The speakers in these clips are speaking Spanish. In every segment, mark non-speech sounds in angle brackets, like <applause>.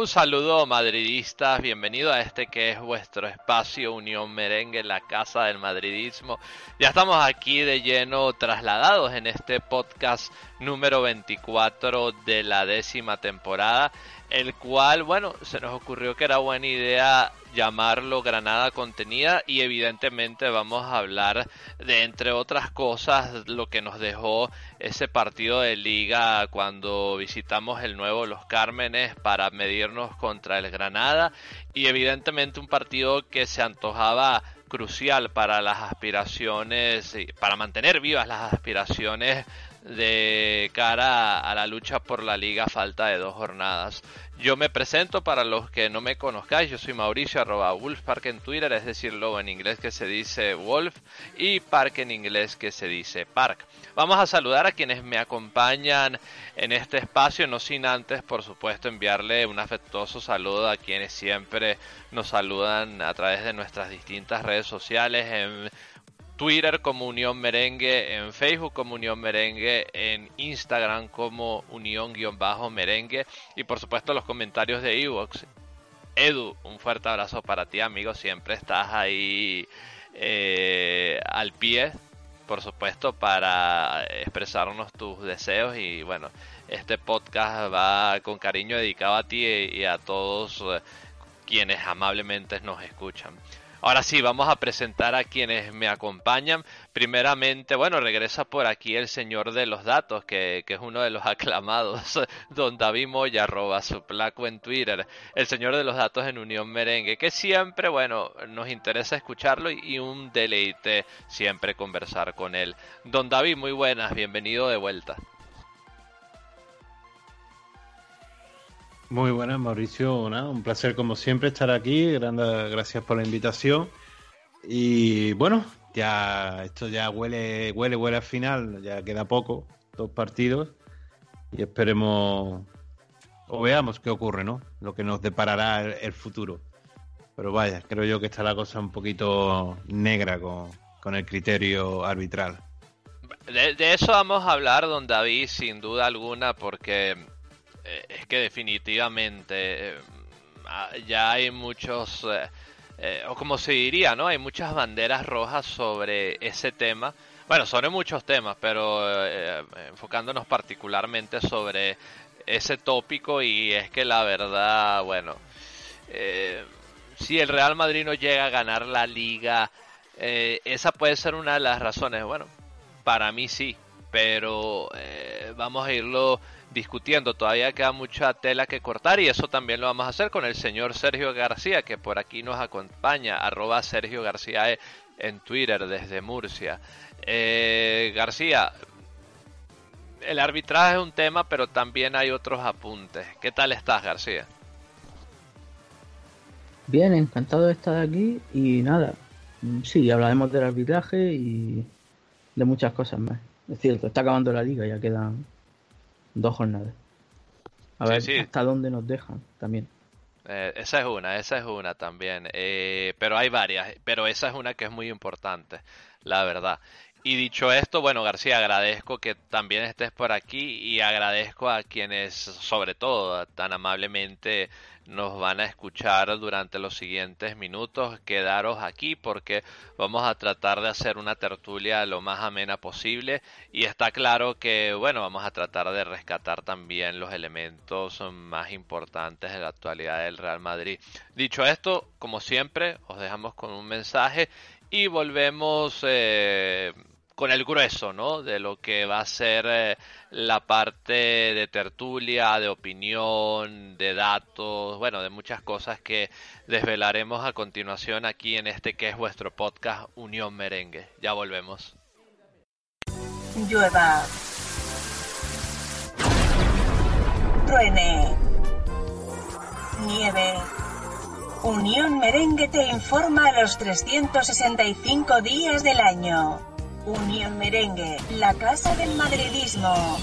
Un saludo madridistas, bienvenido a este que es vuestro espacio Unión Merengue, la casa del madridismo. Ya estamos aquí de lleno trasladados en este podcast número 24 de la décima temporada, el cual, bueno, se nos ocurrió que era buena idea llamarlo Granada Contenida y evidentemente vamos a hablar de entre otras cosas lo que nos dejó ese partido de liga cuando visitamos el nuevo Los Cármenes para medirnos contra el Granada y evidentemente un partido que se antojaba crucial para las aspiraciones, para mantener vivas las aspiraciones de cara a la lucha por la liga falta de dos jornadas. Yo me presento para los que no me conozcáis, yo soy Mauricio arroba Wolfpark en Twitter, es decir, lobo en inglés que se dice Wolf y Park en inglés que se dice Park. Vamos a saludar a quienes me acompañan en este espacio, no sin antes, por supuesto, enviarle un afectuoso saludo a quienes siempre nos saludan a través de nuestras distintas redes sociales en Twitter como Unión Merengue, en Facebook como Unión Merengue, en Instagram como Unión-Merengue y por supuesto los comentarios de Evox. Edu, un fuerte abrazo para ti amigo, siempre estás ahí eh, al pie, por supuesto, para expresarnos tus deseos y bueno, este podcast va con cariño dedicado a ti y a todos eh, quienes amablemente nos escuchan. Ahora sí, vamos a presentar a quienes me acompañan. Primeramente, bueno, regresa por aquí el señor de los datos, que, es uno de los <laughs> aclamados, don David Moya, arroba su placo en Twitter, el señor de los datos en Unión Merengue, que siempre, bueno, nos interesa escucharlo y, y un deleite siempre conversar con él. Don David, muy buenas, bienvenido de vuelta. Muy buenas, Mauricio. un placer como siempre estar aquí. Grandes gracias por la invitación. Y bueno, ya esto ya huele, huele, huele al final. Ya queda poco, dos partidos. Y esperemos o veamos qué ocurre, ¿no? Lo que nos deparará el, futuro. Pero vaya, creo yo que está la cosa un poquito negra con, el criterio arbitral. De, de, eso vamos a hablar, don David, sin duda alguna, porque es que definitivamente eh, ah, ya hay muchos, eh, o como se diría, ¿no? Hay muchas banderas rojas sobre ese tema. Bueno, sobre muchos temas, pero enfocándonos particularmente sobre ese tópico y es que la verdad, bueno, si el Real Madrid no llega a ganar la liga, esa puede ser una de las razones. Bueno, para mí sí, pero vamos a irlo discutiendo. Todavía queda mucha tela que cortar y eso también lo vamos a hacer con el señor Sergio García, que por aquí nos acompaña, arroba Sergio García en Twitter desde Murcia. Eh, García, el arbitraje es un tema, pero también hay otros apuntes. ¿Qué tal estás, García? Bien, encantado de estar aquí y nada, sí, hablaremos del arbitraje y de muchas cosas más. Es cierto, está acabando la liga, ya quedan dos jornadas. A ver hasta dónde nos dejan también. Eh, esa es una, esa es una también. Eh, pero hay varias, pero esa es una que es muy importante, la verdad. Y dicho esto, bueno, García, agradezco que también estés por aquí y agradezco a quienes, sobre todo, tan amablemente nos van a escuchar durante los siguientes minutos. Quedaros aquí porque vamos a tratar de hacer una tertulia lo más amena posible y está claro que, bueno, vamos a tratar de rescatar también los elementos más importantes de la actualidad del Real Madrid. Dicho esto, como siempre, os dejamos con un mensaje y volvemos eh, con el grueso, ¿no? De lo que va a ser eh, la parte de tertulia, de opinión, de datos, bueno, de muchas cosas que desvelaremos a continuación aquí en este que es vuestro podcast Unión Merengue. Ya volvemos. Llueva. Truene. Nieve Unión Merengue te informa los 365 días del año. Unión Merengue, la casa del madridismo.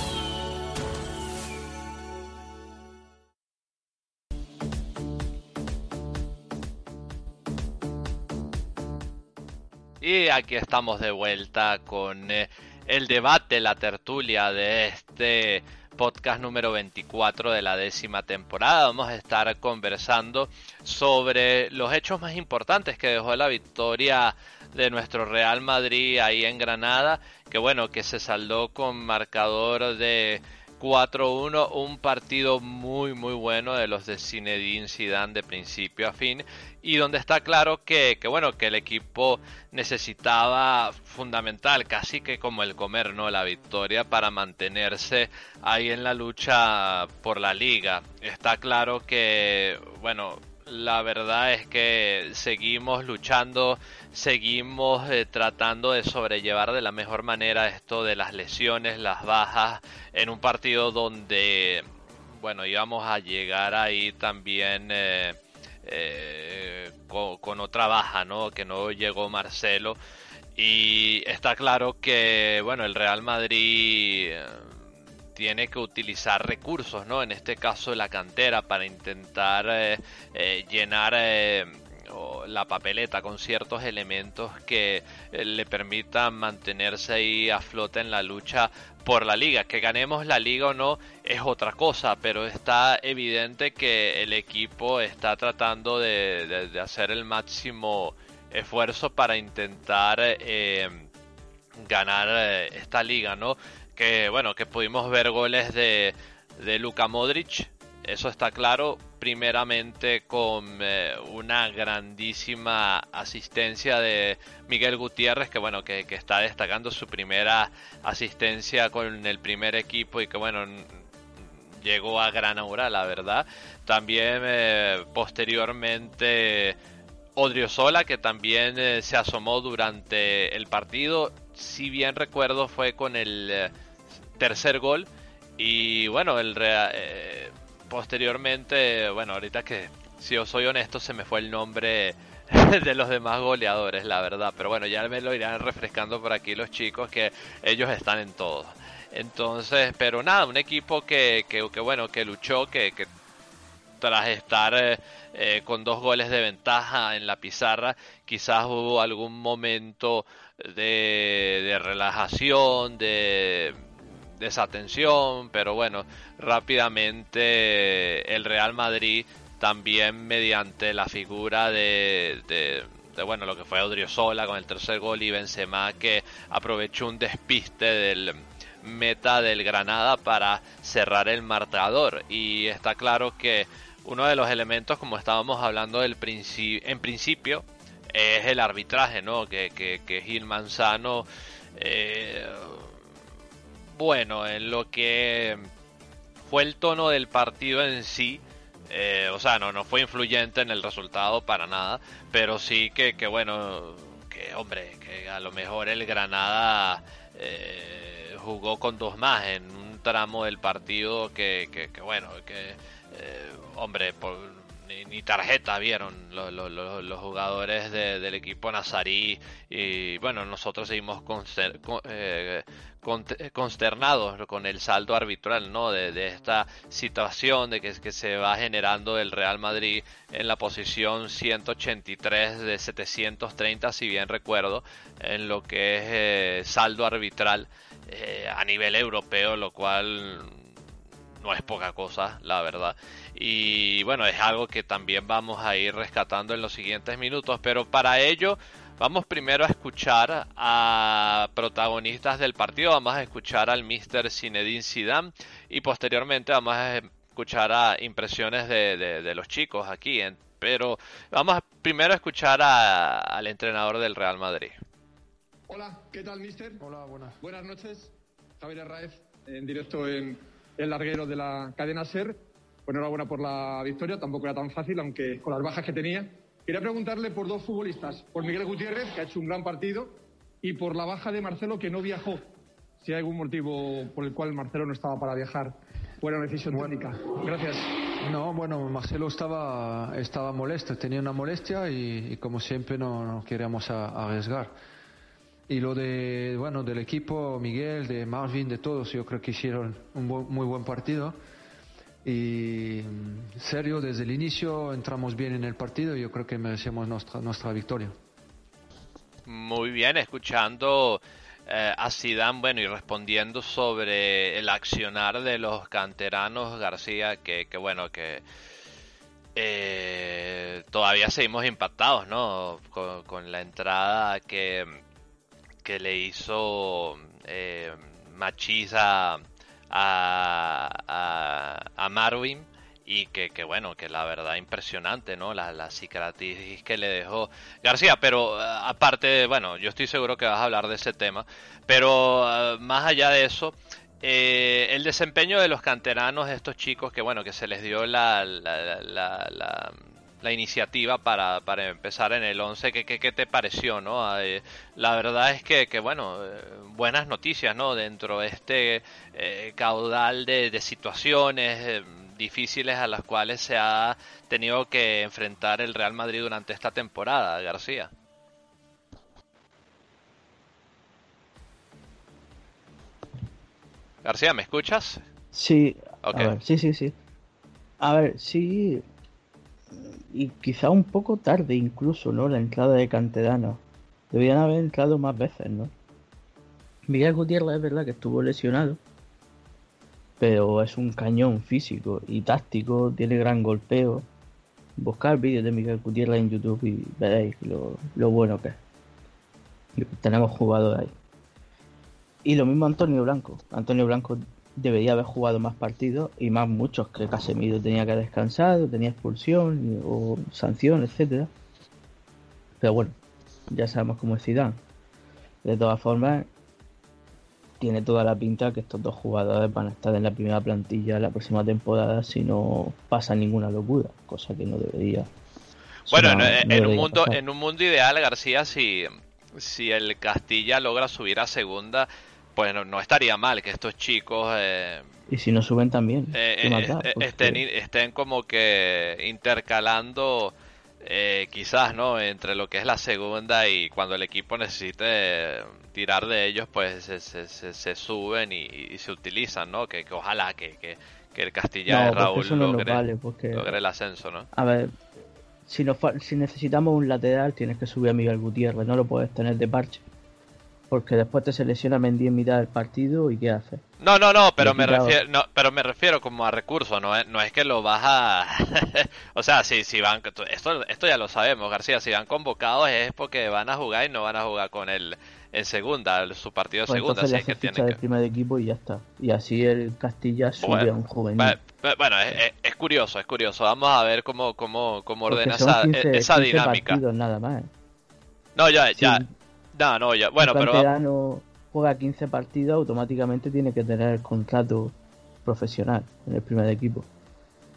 Y aquí estamos de vuelta con eh, el debate, la tertulia de este podcast número 24 de la décima temporada. Vamos a estar conversando sobre los hechos más importantes que dejó la victoria de nuestro Real Madrid ahí en Granada, que bueno, que se saldó con marcador de 4-1, un partido muy muy bueno de los de Zinedine Zidane de principio a fin y donde está claro que, que, bueno que el equipo necesitaba fundamental casi que como el comer no la victoria para mantenerse ahí en la lucha por la liga. Está claro que bueno la verdad es que seguimos luchando, seguimos eh, tratando de sobrellevar de la mejor manera esto de las lesiones, las bajas, en un partido donde, bueno, íbamos a llegar ahí también eh, eh, con, con, otra baja, ¿no? Que no llegó Marcelo. Y está claro que, bueno, el Real Madrid tiene que utilizar recursos, ¿no? En este caso la cantera para intentar eh, eh, llenar eh, la papeleta con ciertos elementos que le permitan mantenerse ahí a flote en la lucha por la liga. Que ganemos la liga o no es otra cosa, pero está evidente que el equipo está tratando de, de hacer el máximo esfuerzo para intentar ganar esta liga, ¿no? Que bueno, que pudimos ver goles de, de Luka Modric, eso está claro, primeramente con eh, una grandísima asistencia de Miguel Gutiérrez, que bueno, que, está destacando su primera asistencia con el primer equipo y que bueno, llegó a gran hora, la verdad. También eh, posteriormente Odriozola, que también eh, se asomó durante el partido, si bien recuerdo fue con el eh, tercer gol. Y bueno, el eh, posteriormente, bueno, ahorita que si os soy honesto, se me fue el nombre <laughs> de los demás goleadores, la verdad. Pero bueno, ya me lo irán refrescando por aquí los chicos que ellos están en todo. Entonces, pero nada, un equipo que, que, bueno, que luchó, que, que tras estar eh, eh, con dos goles de ventaja en la pizarra, quizás hubo algún momento de relajación, de desatención, pero bueno, rápidamente el Real Madrid también mediante la figura de, de, bueno, lo que fue Odriozola con el tercer gol y Benzema que aprovechó un despiste del meta del Granada para cerrar el marcador y está claro que uno de los elementos como estábamos hablando del en principio es el arbitraje, ¿no? Que, que, que Gil Manzano eh, bueno en lo que fue el tono del partido en sí. Eh, o sea, no, no fue influyente en el resultado para nada, pero sí que, que bueno, que hombre, que a lo mejor el Granada eh, jugó con dos más en un tramo del partido que, que, bueno, que eh, hombre, por, ni, tarjeta vieron los, los, jugadores de, del equipo nazarí y bueno, nosotros seguimos con, eh, consternados con el saldo arbitral ¿no? de, de esta situación de que, que, se va generando el Real Madrid en la posición 183 de 730 si bien recuerdo en lo que es eh, saldo arbitral eh, a nivel europeo lo cual no es poca cosa, la verdad. Y bueno, es algo que también vamos a ir rescatando en los siguientes minutos, pero para ello vamos primero a escuchar a protagonistas del partido, vamos a escuchar al Mr. Zinedine Zidane y posteriormente vamos a escuchar a impresiones de, de, de los chicos aquí, en, pero vamos a primero a escuchar a, al entrenador del Real Madrid. Hola, ¿qué tal, mister? Hola, buenas. Buenas noches, Javier Arraez, en directo en el larguero de la cadena SER. Pues enhorabuena por la victoria, tampoco era tan fácil, aunque con las bajas que tenía. Quería preguntarle por dos futbolistas, por Miguel Gutiérrez, que ha hecho un gran partido, y por la baja de Marcelo, que no viajó. Si hay algún motivo por el cual Marcelo no estaba para viajar, o era una decisión bueno, técnica. Gracias. No, bueno, Marcelo estaba, estaba molesto, tenía una molestia y, y como siempre no, no queríamos a, arriesgar. Y lo de, bueno, del equipo, Miguel, de Marvin, de todos, yo creo que hicieron un bu muy buen partido. Y serio, desde el inicio entramos bien en el partido y yo creo que merecemos nuestra, nuestra victoria. Muy bien, escuchando eh, a Zidane, bueno, y respondiendo sobre el accionar de los canteranos García, que, que bueno, que eh, todavía seguimos impactados, ¿no? Con, la entrada que, que le hizo eh, Machisa a, a, Marvin y que, que, bueno, que la verdad impresionante, ¿no? La, la cicatriz que le dejó García, pero eh, aparte, bueno, yo estoy seguro que vas a hablar de ese tema, pero eh, más allá de eso, eh, el desempeño de los canteranos, estos chicos que bueno, que se les dio la, la, la, la, iniciativa para, para, empezar en el 11, ¿qué, qué, te pareció? no eh, La verdad es que, que, bueno, eh, buenas noticias no dentro de este caudal de, de situaciones difíciles a las cuales se ha tenido que enfrentar el Real Madrid durante esta temporada, García. García, ¿me escuchas? Sí, a ver, sí, sí, sí. A ver, sí. Y quizá un poco tarde incluso, ¿no? La entrada de Canterano. Debían haber entrado más veces, ¿no? Miguel Gutiérrez es verdad que estuvo lesionado. Pero es un cañón físico y táctico, tiene gran golpeo. Buscar vídeos de Miguel Gutiérrez en YouTube y veréis lo, lo bueno que es. Tenemos jugadores ahí. Y lo mismo Antonio Blanco. Antonio Blanco debería haber jugado más partidos y más muchos que Casemiro tenía que descansar, tenía expulsión o sanción, etcétera. Pero bueno, ya sabemos cómo es Zidane. De todas formas, tiene toda la pinta que estos dos jugadores van a estar en la primera plantilla la próxima temporada si no pasa ninguna locura, cosa que no debería. Bueno, en, un mundo en un mundo ideal, García, si si el Castilla logra subir a segunda, pues no, estaría mal que estos chicos... Eh, y si no suben también. Eh, eh, estén, estén como que intercalando quizás, ¿no? Entre lo que es la segunda y cuando el equipo necesite tirar de ellos, pues se, se, suben y, se utilizan, ¿no? Que, ojalá que, que, el Castilla de Raúl logre, el ascenso, ¿no? A ver, si, si necesitamos un lateral tienes que subir a Miguel Gutiérrez, no lo puedes tener de parche. Porque después te selecciona Mendy en mitad del partido y ¿qué hace? No, no, no, pero me refiero, no, pero me refiero como a recursos, no es, no es que lo vas a, <laughs> o sea, si, si van, esto, esto ya lo sabemos, García, si van convocados es porque van a jugar y no van a jugar con él en segunda, su partido de pues segunda, así que tiene que... primer equipo y ya está. Y así el Castilla sube a un juvenil. Bueno, es, curioso, es curioso. Vamos a ver cómo, cómo, cómo ordena esa, esa dinámica. nada más. No, ya, ya, no, no, ya. Bueno, pero. juega 15 partidos, automáticamente tiene que tener el contrato profesional en el primer equipo.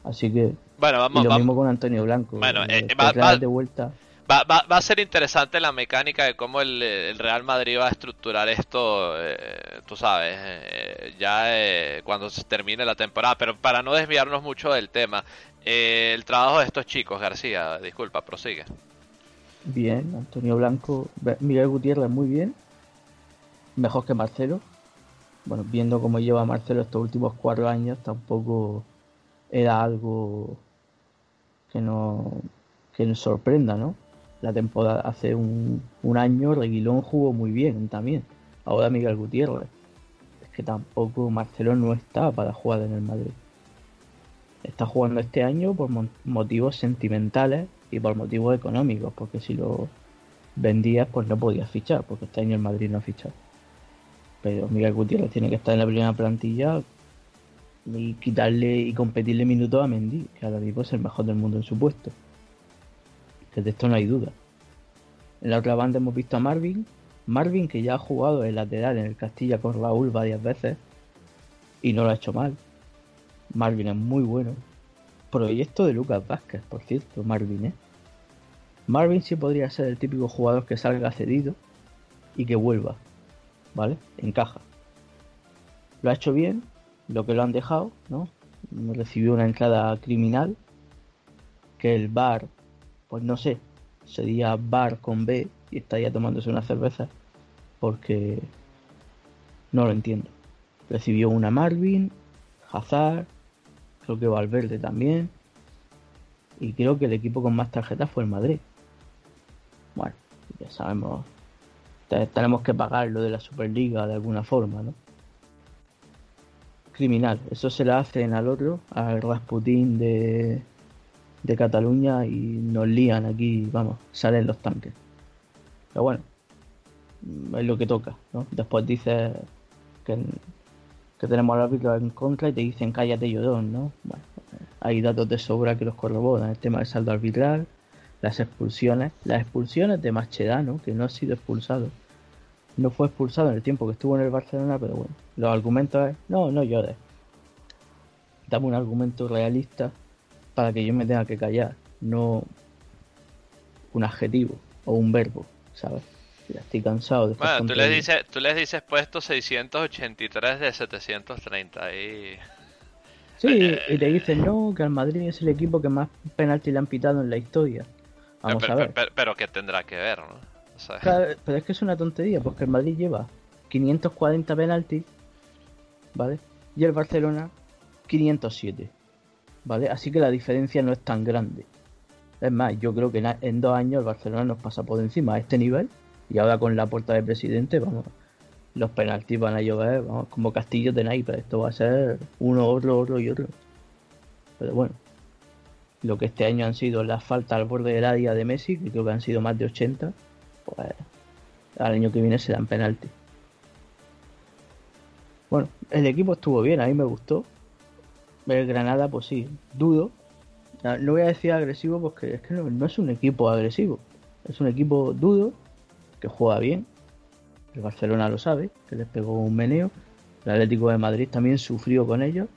Así que. Bueno, vamos. Y lo mismo con Antonio Blanco. Bueno, eh, va, de vuelta. Va, va, va, a ser interesante la mecánica de cómo el, Real Madrid va a estructurar esto, eh, tú sabes, eh, ya cuando se termine la temporada. Pero para no desviarnos mucho del tema, el trabajo de estos chicos, García, disculpa, prosigue bien. Antonio Blanco, Miguel Gutiérrez muy bien. Mejor que Marcelo. Bueno, viendo cómo lleva Marcelo estos últimos cuatro años, tampoco era algo que no que nos sorprenda, ¿no? La temporada hace un, un año Reguilón jugó muy bien también. Ahora Miguel Gutiérrez. Es que tampoco Marcelo no está para jugar en el Madrid. Está jugando este año por motivos sentimentales y por motivos económicos, porque si lo vendías pues no podías fichar, porque este año el Madrid no ha fichado. Pero Miguel Gutiérrez tiene que estar en la primera plantilla y quitarle y competirle minutos a Mendy, que ahora mismo es el mejor del mundo en su puesto. Que de esto no hay duda. En la otra banda hemos visto a Marvin. Marvin que ya ha jugado el lateral en el Castilla con Raúl varias veces y no lo ha hecho mal. Marvin es muy bueno, proyecto de Lucas Vázquez, por cierto, Marvin, ¿eh? Marvin sí podría ser el típico jugador que salga cedido y que vuelva, ¿vale? Encaja. Lo ha hecho bien, lo que lo han dejado, ¿no? Recibió una entrada criminal, que el bar, pues no sé, sería bar con B y estaría tomándose una cerveza, porque no lo entiendo. Recibió una Marvin, Hazard, creo que Valverde también. Y creo que el equipo con más tarjetas fue el Madrid. Bueno, ya sabemos tenemos que pagar lo de la Superliga de alguna forma, ¿no? Criminal. Eso se le hacen al otro, al Rasputín de, de Cataluña y nos lían aquí, vamos, salen los tanques. Pero bueno, es lo que toca, ¿no? Después dices que, que tenemos al árbitro en contra y te dicen cállate llorón, ¿no? Bueno, hay datos de sobra que los corroboran, el tema del saldo arbitral, las expulsiones, las expulsiones de Machedano, que no ha sido expulsado. No fue expulsado en el tiempo que estuvo en el Barcelona, pero bueno, los argumentos es, no, no llores. Dame un argumento realista para que yo me tenga que callar, no un adjetivo o un verbo, ¿sabes? Ya estoy cansado de Bueno, tú les, dices, tú les dices puesto 683 de 730 y... Sí, y te dicen, no, que al Madrid es el equipo que más penalti le han pitado en la historia. Vamos pero, a ver. Pero, pero, que tendrá que ver, ¿no? O sea... claro, pero es que es una tontería, porque el Madrid lleva 540 penaltis, ¿vale? Y el Barcelona 507, ¿vale? Así que la diferencia no es tan grande. Es más, yo creo que en dos años el Barcelona nos pasa por encima a este nivel y ahora con la puerta de presidente, vamos, los penaltis van a llover, vamos, como castillos de naipes. Esto va a ser uno, otro, otro y otro. Pero bueno, lo que este año han sido las faltas al borde del área de Messi, que creo que han sido más de 80, pues al año que viene se dan penaltis. Bueno, el equipo estuvo bien, a mí me gustó. El Granada, pues sí, dudo. No voy a decir agresivo porque es que no, no es un equipo agresivo. Es un equipo dudo, que juega bien. El Barcelona lo sabe, que les pegó un meneo. El Atlético de Madrid también sufrió con ellos.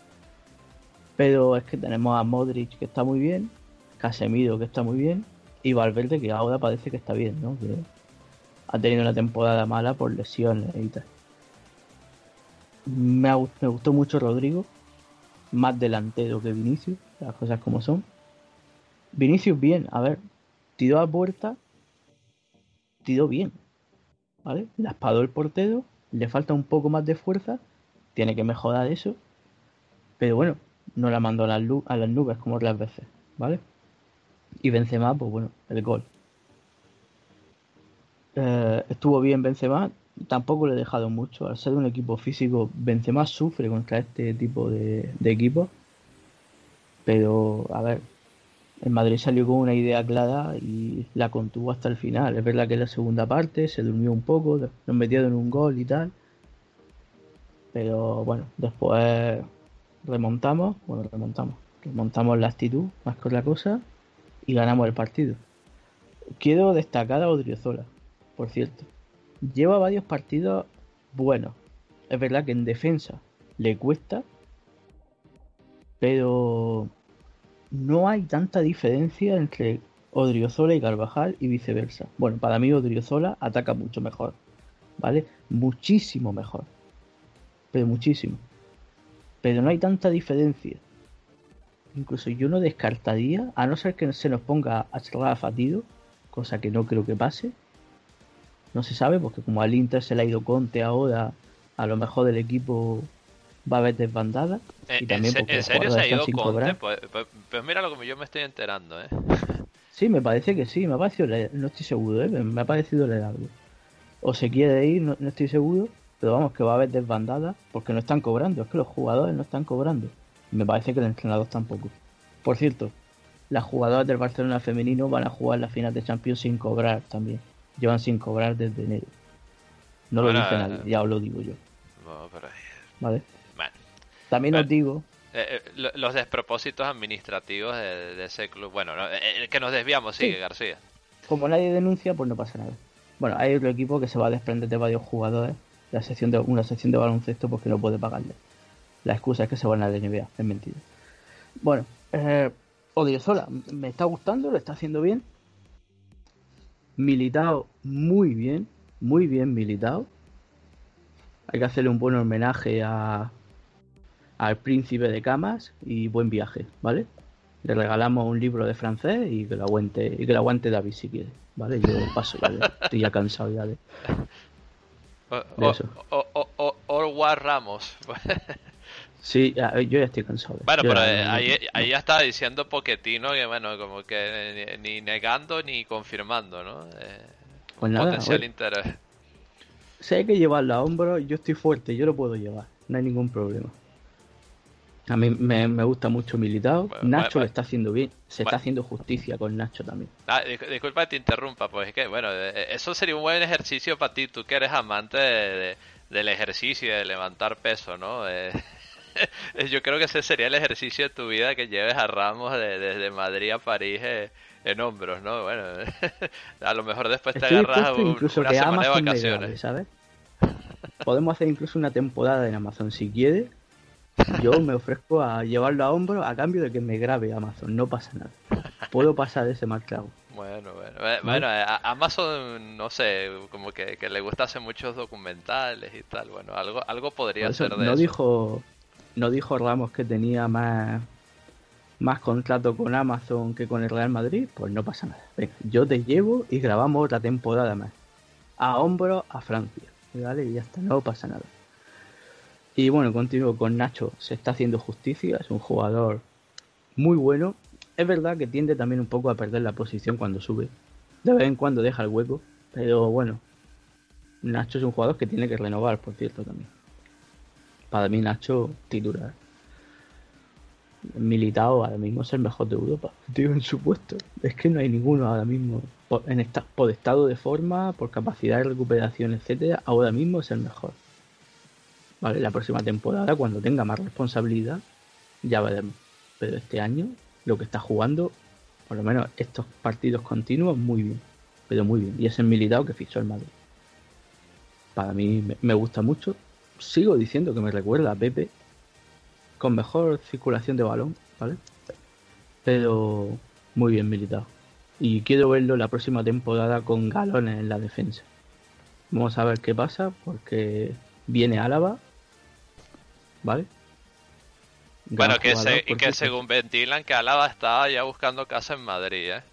Pero es que tenemos a Modric que está muy bien, Casemiro que está muy bien y Valverde que ahora parece que está bien, ¿no? Que ha tenido una temporada mala por lesiones y tal. Me, me gustó mucho Rodrigo, más delantero que Vinicius, las cosas como son. Vinicius bien, a ver, tiró a puerta, bien, ¿vale? La espadó el portero, le falta un poco más de fuerza, tiene que mejorar eso, pero bueno, no la mandó a las, a las nubes como otras veces, ¿vale? Y Benzema, pues bueno, el gol. Eh, estuvo bien Benzema, tampoco le he dejado mucho. Al ser un equipo físico, Benzema sufre contra este tipo de, de equipos. Pero, a ver, el Madrid salió con una idea clara y la contuvo hasta el final. Es verdad que en la segunda parte se durmió un poco, nos metieron un gol y tal. Pero bueno, después remontamos, bueno, remontamos, remontamos la actitud más que la cosa y ganamos el partido. Quiero destacar a Odriozola, por cierto. Lleva varios partidos buenos. Es verdad que en defensa le cuesta, pero no hay tanta diferencia entre Odriozola y Carvajal y viceversa. Bueno, para mí Odriozola ataca mucho mejor, ¿vale? Muchísimo mejor. Pero muchísimo pero no hay tanta diferencia. Incluso yo no descartaría, a no ser que se nos ponga a cerrar a Fatido, cosa que no creo que pase. No se sabe, porque como al Inter se le ha ido Conte ahora, a lo mejor del equipo va a haber desbandada. Eh, y también ¿En, serio se ha ido Conte? Pues, pues, pues, mira lo que yo me estoy enterando, ¿eh? <laughs> Sí, me parece que sí, me ha parecido, no estoy seguro, ¿eh? me ha parecido legal. O se quiere ir, no estoy seguro, pero vamos, que va a haber desbandada porque no están cobrando. Es que los jugadores no están cobrando. Me parece que el entrenador tampoco. Por cierto, las jugadoras del Barcelona femenino van a jugar la final de Champions sin cobrar también. Llevan sin cobrar desde enero. No lo dice nadie, ya os lo digo yo. ¿Vale? También os digo eh, eh, los despropósitos administrativos de, ese club. Bueno, el que nos desviamos, sigue García. Como nadie denuncia, pues no pasa nada. Bueno, hay otro equipo que se va a desprender de varios jugadores la sección de, una sección de baloncesto porque no puede pagarle. La excusa es que se van a la NBA, es mentira. Bueno, eh, Odiozola, me está gustando, lo está haciendo bien. Militado muy bien, muy bien militado. Hay que hacerle un buen homenaje a, al príncipe de camas y buen viaje, ¿vale? Le regalamos un libro de francés y que lo aguante, y que lo aguante David si quiere, ¿vale? Yo paso ya, <laughs> estoy ya cansado ya de, o, o, Ramos. <laughs> sí, yo ya estoy cansado. Bueno, pero eh, ahí, ya estaba diciendo Poquetino que, bueno, como que ni, negando ni confirmando, ¿no? Eh, pues nada, potencial interés. si hay que llevarlo a hombros, yo estoy fuerte, yo lo puedo llevar, no hay ningún problema. A mí me, me gusta mucho Militao. Bueno, Nacho lo está haciendo bien. Se está haciendo justicia con Nacho también. Ah, dis- disculpa que te interrumpa, pues es que, bueno, eh, eso sería un buen ejercicio para ti, tú que eres amante de- de- del ejercicio y de levantar peso, ¿no? Eh, <laughs> yo creo que ese sería el ejercicio de tu vida que lleves a Ramos de- desde Madrid a París eh, en hombros, ¿no? Bueno, <laughs> a lo mejor después te Estoy agarras un- incluso una que semana de Amazon vacaciones. ¿sabes? Podemos hacer incluso una temporada en Amazon si quiere. Yo me ofrezco a llevarlo a hombros a cambio de que me grabe Amazon, no pasa nada. Puedo pasar ese mal trago. Bueno, bueno, eh, bueno, eh, a Amazon, no sé, como que, que le gusta hacer muchos documentales y tal, bueno, algo, algo podría eso ser de no eso. dijo no dijo Ramos que tenía más más contrato con Amazon que con el Real Madrid, pues no pasa nada. Venga, yo te llevo y grabamos otra temporada más. A hombros a Francia. ¿Vale? Y ya está, no pasa nada. Y bueno, continúo con Nacho. Se está haciendo justicia, es un jugador muy bueno. Es verdad que tiende también un poco a perder la posición cuando sube. De vez en cuando deja el hueco. Pero bueno, Nacho es un jugador que tiene que renovar, por cierto, también. Para mí Nacho titular. Militao ahora mismo es el mejor de Europa. <laughs> Tío, en su puesto. Es que no hay ninguno ahora mismo. Por, en por estado de forma, por capacidad de recuperación, etcétera, ahora mismo es el mejor. La próxima temporada, cuando tenga más responsabilidad, ya veremos. Pero este año, lo que está jugando, por lo menos estos partidos continuos, muy bien. Pero muy bien. Y es el Militao que fichó el Madrid. Para mí me gusta mucho. Sigo diciendo que me recuerda a Pepe con mejor circulación de balón, ¿vale? Pero muy bien militado. Y quiero verlo la próxima temporada con galones en la defensa. Vamos a ver qué pasa, porque viene Álava, ¿vale? Gran Bueno, que, jugador, se, y que cierto. según ventilan que Álava estaba ya buscando casa en Madrid, ¿eh?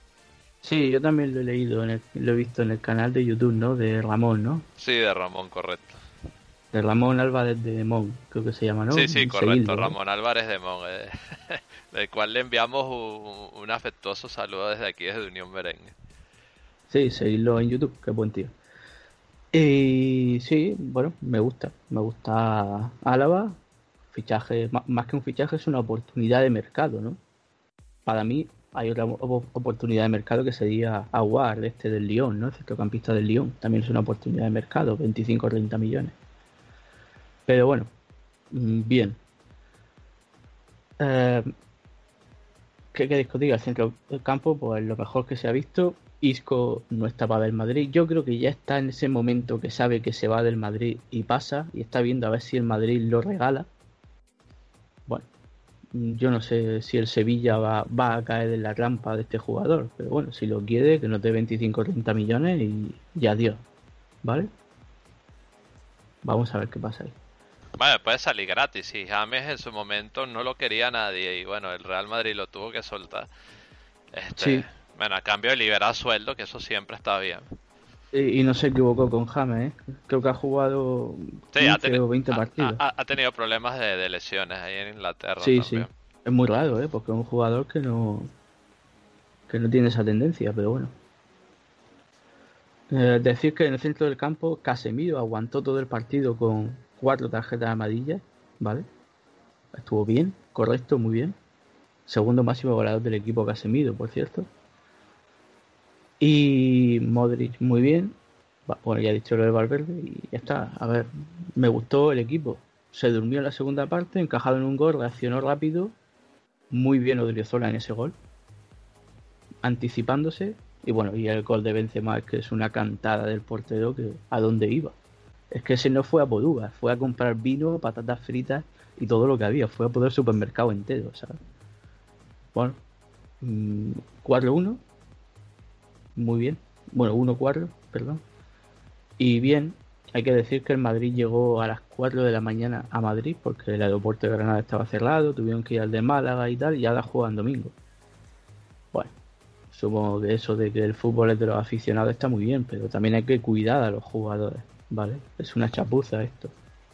Sí, yo también lo he leído, en el- lo he visto en el canal de YouTube, ¿no? De Ramón, ¿no? Sí, de Ramón, correcto. De Ramón Álvarez de Mon, creo que se llama, ¿no? Sí, sí, correcto. Ramón Álvarez de Mon, eh, <laughs> del cual le enviamos un, un afectuoso saludo desde aquí, desde Unión Merengue. Sí, seguirlo en YouTube, qué buen tío. Y sí, bueno, me gusta. Me gusta Álava. Fichaje, más que un fichaje, es una oportunidad de mercado, ¿no? Para mí hay otra op- oportunidad de mercado que sería Aguar, este del Lyon, ¿no? El centrocampista del Lyon. También es una oportunidad de mercado, 25 o 30 millones. Pero bueno, mm, bien. Eh, ¿Qué queréis que os diga? El centro del campo, pues lo mejor que se ha visto. Isco no está para el Madrid. Yo creo que ya está en ese momento que sabe que se va del Madrid y pasa y está viendo a ver si el Madrid lo regala. Bueno, yo no sé si el Sevilla va, va a caer en la trampa de este jugador, pero bueno, si lo quiere, que nos dé 25 o 30 millones y, y adiós. ¿Vale? Vamos a ver qué pasa ahí. Bueno, puede salir gratis, y James en su momento no lo quería nadie, y bueno, el Real Madrid lo tuvo que soltar. Este, Sí. Bueno, a cambio de liberar sueldo, que eso siempre está bien. Y, y no se equivocó con James, ¿eh? Creo que ha jugado Sí, ha, 15 teni- o 20 ha- partidos. ha- ha tenido problemas de, de lesiones ahí en Inglaterra Sí, también. sí. Es muy raro, ¿eh? Porque es un jugador que no que no tiene esa tendencia, pero bueno. Eh, decir que en el centro del campo Casemiro aguantó todo el partido con cuatro tarjetas amarillas, ¿vale? Estuvo bien, correcto, muy bien. Segundo máximo goleador del equipo Casemiro, por cierto. Y Modric muy bien. Bueno, ya he dicho lo de Valverde y ya está. A ver, me gustó el equipo. Se durmió en la segunda parte, encajado en un gol, reaccionó rápido. Muy bien Odriozola en ese gol. Anticipándose. Y bueno, y el gol de Benzema es que es una cantada del portero que a dónde iba. Es que ese no fue a Boduga, fue a comprar vino, patatas fritas y todo lo que había. Fue a poder supermercado entero, ¿sabes? Bueno, mm, 4-1. Muy bien. Bueno, 1-4, perdón. Y bien, hay que decir que el Madrid llegó a las 4 de la mañana a Madrid porque el aeropuerto de Granada estaba cerrado, tuvieron que ir al de Málaga y tal, y ahora juegan domingo. Bueno, supongo que eso de que el fútbol es de los aficionados está muy bien, pero también hay que cuidar a los jugadores, ¿vale? Es una chapuza esto.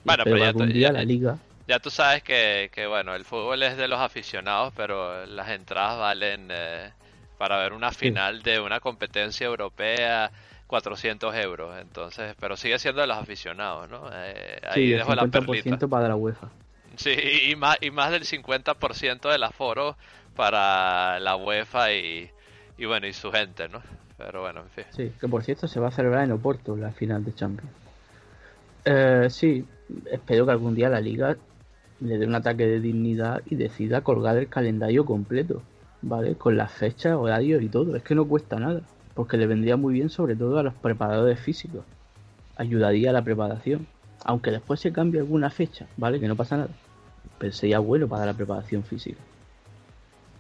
Bueno, pero ya algún día ya- la liga Ya tú sabes que, que, bueno, el fútbol es de los aficionados, pero las entradas valen eh, para ver una final de una competencia europea 400 euros. Entonces, pero sigue siendo de los aficionados, ¿no? Eh, ahí dejo la perlita. para la UEFA. Sí, y más, y más del 50% del aforo para la UEFA y, y bueno, y su gente, ¿no? Pero bueno, en fin. Sí, que por cierto se va a celebrar en Oporto la final de Champions. Eh, sí, espero que algún día la liga le dé un ataque de dignidad y decida colgar el calendario completo, ¿vale? Con las fechas, horarios y todo. Es que no cuesta nada, porque le vendría muy bien sobre todo a los preparadores físicos. Ayudaría a la preparación. Aunque después se cambie alguna fecha, ¿vale? Que no pasa nada. Pero sería bueno para la preparación física.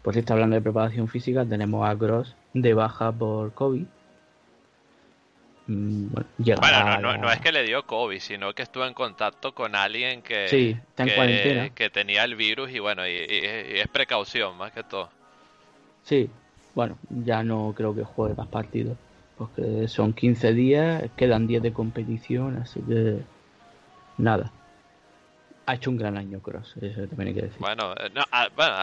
Por si está hablando de preparación física, tenemos a Gross de baja por COVID. Mm, bueno, no, es que le dio COVID, sino que estuvo en contacto con alguien que, que, tenía el virus y bueno, y, es precaución más que todo. Sí, bueno, ya no creo que juegue más partidos, porque son 15 días, quedan 10 de competición, así que nada ha hecho un gran año Cross, eso también hay que decir. Bueno, eh, bueno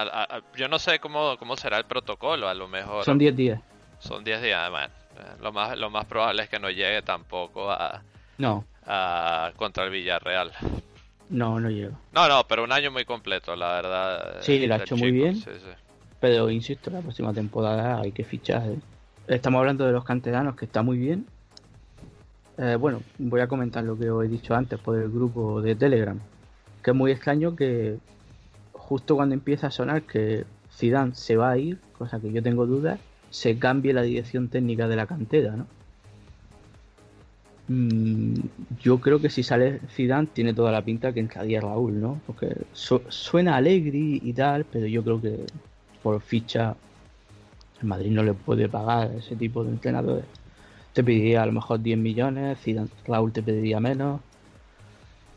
yo no sé cómo, cómo será el protocolo, a lo mejor. Son 10 días. Son 10 días, bueno, eh, lo más, lo más probable es que no llegue tampoco a, no. a contra el Villarreal. No, no llega. No, no, pero un año muy completo, la verdad. Sí, lo ha hecho muy bien. Pero insisto, la próxima temporada hay que fichar. ¿eh? Estamos hablando de los canteranos, que está muy bien. bueno, voy a comentar lo que os he dicho antes por el grupo de Telegram que es muy extraño que justo cuando empieza a sonar que Zidane se va a ir, cosa que yo tengo dudas, se cambie la dirección técnica de la cantera, ¿no? Mm, yo creo que si sale Zidane tiene toda la pinta que entraría Raúl, ¿no? Porque suena alegre y tal, pero yo creo que por ficha el Madrid no le puede pagar ese tipo de entrenadores. Te pediría a lo mejor 10 millones, Zidane, Raúl te pediría menos.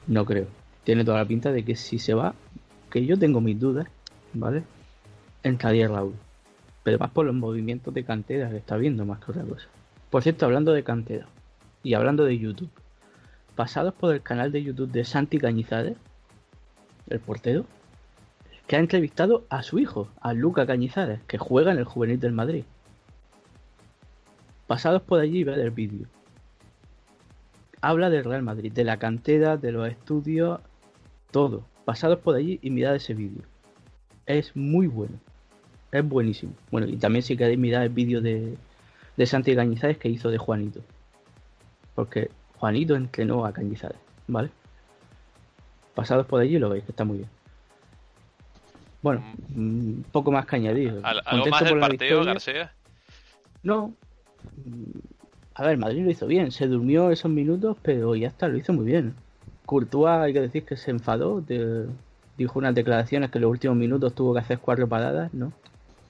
No creo tiene toda la pinta de que si se va, que yo tengo mis dudas, ¿vale? Entraría Raúl. Pero más por los movimientos de cantera que está viendo más que otra cosa. Por cierto, hablando de cantera y hablando de YouTube, pasados por el canal de YouTube de Santi Cañizares, el portero, que ha entrevistado a su hijo, a Luca Cañizares, que juega en el Juvenil del Madrid. Pasados por allí y ver el vídeo. Habla del Real Madrid, de la cantera, de los estudios todo. Pasados por allí y mirad ese vídeo. Es muy bueno. Es buenísimo. Bueno, y también si queréis mirar el vídeo de, de Santi Cañizares que hizo de Juanito. Porque Juanito entrenó a Cañizares, ¿vale? Pasados por allí lo veis, que está muy bien. Bueno, mm, poco más que añadir. ¿Algo más del partido, García? No. A ver, Madrid lo hizo bien. Se durmió esos minutos, pero ya está, lo hizo muy bien. Courtois hay que decir que se enfadó, dijo unas declaraciones que en los últimos minutos tuvo que hacer cuatro paradas, ¿no?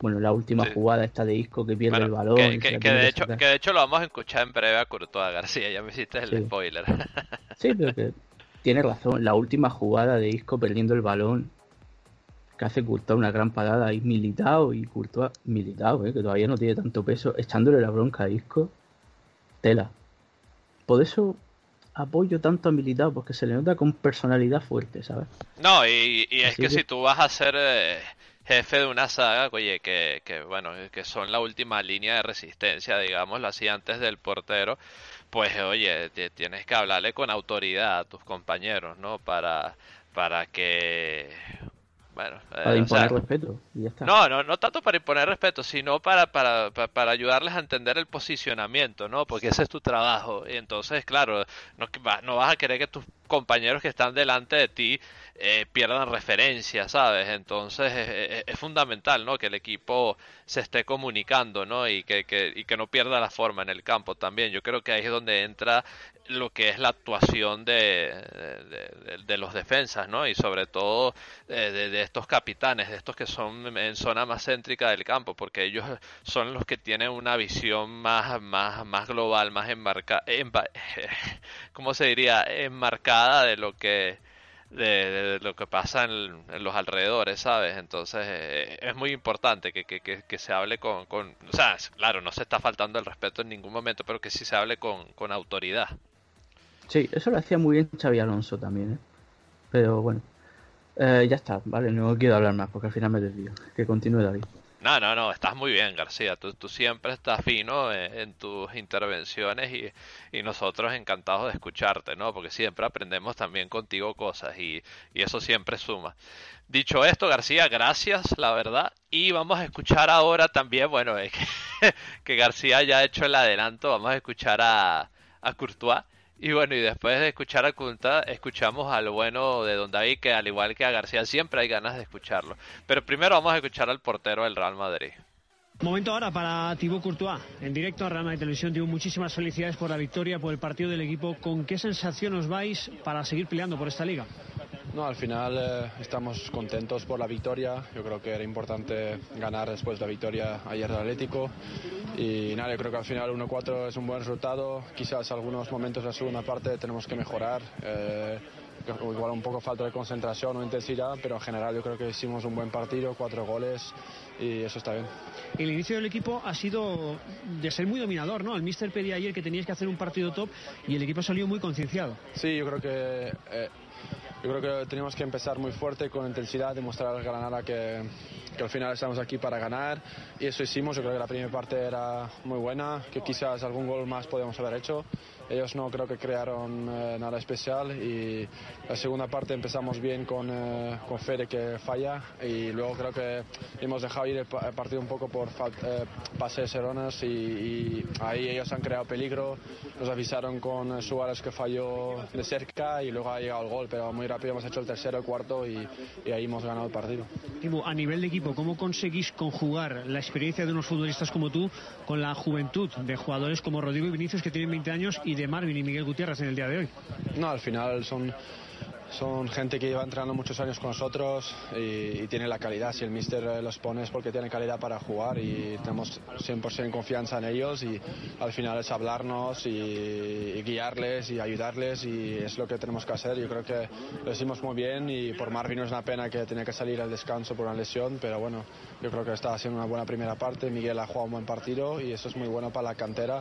Bueno, la última jugada está de Isco que pierde el balón. Que, de hecho, que de hecho lo vamos a escuchar en breve a Courtois García, ya me hiciste el spoiler. sí, pero que tiene razón, la última jugada de Isco perdiendo el balón que hace Courtois una gran parada ahí militado y Courtois militado, ¿eh? que todavía no tiene tanto peso, echándole la bronca a Isco, tela. Por eso apoyo tanto a Militao porque se le nota con personalidad fuerte, ¿sabes? No, y, es que, si tú vas a ser eh, jefe de una saga, oye, que, que, bueno, que son la última línea de resistencia, digámoslo así, antes del portero, pues oye, tienes que hablarle con autoridad a tus compañeros, ¿no? Para, para que bueno, para eh, imponer respeto No, no, no tanto para imponer respeto, sino para, para, para, ayudarles a entender el posicionamiento, ¿no? Porque ese es tu trabajo. Y entonces, claro, no, no vas a querer que tus compañeros que están delante de ti eh, pierdan referencia, ¿sabes? Entonces es, fundamental, ¿no? Que el equipo se esté comunicando, ¿no? Y que, que, y que no pierda la forma en el campo también. Yo creo que ahí es donde entra lo que es la actuación de, los defensas, ¿no? Y sobre todo eh, de, estos capitanes, de estos que son en zona más céntrica del campo, porque ellos son los que tienen una visión más, más, más global, más enmarcada, <laughs> ¿cómo se diría? Enmarcada de lo que de, lo que pasa en, los alrededores, ¿sabes? Entonces eh, es muy importante que, que, que, se hable con, con, O sea, claro, no se está faltando el respeto en ningún momento, pero que sí se hable con, con autoridad. Sí, eso lo hacía muy bien Xavi Alonso también, ¿eh? Pero bueno, eh, ya está, vale, no quiero hablar más porque al final me desvío. Que continúe David. No, no, no, estás muy bien, García. Tú, siempre estás fino en, tus intervenciones y, nosotros encantados de escucharte, ¿no? Porque siempre aprendemos también contigo cosas y, y eso siempre suma. Dicho esto, García, gracias, la verdad. Y vamos a escuchar ahora también, bueno, es <laughs> que, que García ya ha hecho el adelanto, vamos a escuchar a, a Courtois y bueno, y después de escuchar a Kunta, escuchamos al bueno de Don David, que al igual que a García siempre hay ganas de escucharlo. Pero primero vamos a escuchar al portero del Real Madrid. Momento ahora para Thibaut Courtois, en directo a Real Madrid Televisión. Digo muchísimas felicidades por la victoria, por el partido del equipo. ¿Con qué sensación os vais para seguir peleando por esta liga? No, al final eh, estamos contentos por la victoria. Yo creo que era importante ganar después de la victoria ayer del Atlético. Y nada, yo creo que al final 1-4 es un buen resultado. Quizás algunos momentos de la segunda parte tenemos que mejorar. Eh, igual un poco falta de concentración o intensidad, pero en general yo creo que hicimos un buen partido, cuatro goles y eso está bien. El inicio del equipo ha sido de ser muy dominador, ¿no? El míster pedía ayer que teníais que hacer un partido top y el equipo salió muy concienciado. Sí, yo creo que eh, yo creo que teníamos que empezar muy fuerte, con intensidad, demostrar al Granada que, que al final estamos aquí para ganar y eso hicimos. Yo creo que la primera parte era muy buena, que quizás algún gol más podíamos haber hecho ellos no creo que crearon eh, nada especial y la segunda parte empezamos bien con, eh, con Fede que falla y luego creo que hemos dejado ir el, partido un poco por eh, pases erróneos y, ahí ellos han creado peligro, nos avisaron con Suárez que falló de cerca y luego ha llegado el gol, pero muy rápido hemos hecho el tercero, el cuarto y, y ahí hemos ganado el partido. a nivel de equipo, ¿cómo conseguís conjugar la experiencia de unos futbolistas como tú con la juventud de jugadores como Rodrigo y Vinicius que tienen 20 años de Marvin y Miguel Gutiérrez en el día de hoy? No, al final son son gente que lleva entrenando muchos años con nosotros y, tiene la calidad. Si el míster eh, los pone es porque tiene calidad para jugar y tenemos 100% confianza en ellos y al final es hablarnos y, guiarles y ayudarles y es lo que tenemos que hacer. Yo creo que lo hicimos muy bien y por Marvin es una pena que tenía que salir al descanso por una lesión, pero bueno, yo creo que está haciendo una buena primera parte. Miguel ha jugado un buen partido y eso es muy bueno para la cantera,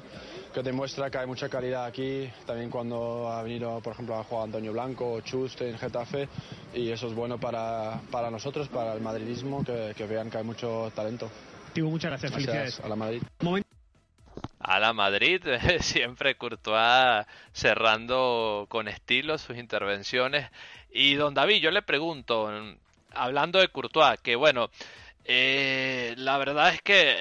que demuestra que hay mucha calidad aquí. También cuando ha venido, por ejemplo, a jugar Antonio Blanco o Chus en Getafe y eso es bueno para, para nosotros, para el madridismo, que, que, vean que hay mucho talento. Digo, muchas gracias, felicidades. A la Madrid. A la Madrid, <laughs> siempre Courtois cerrando con estilo sus intervenciones. Y don David, yo le pregunto, hablando de Courtois, que bueno, eh, la verdad es que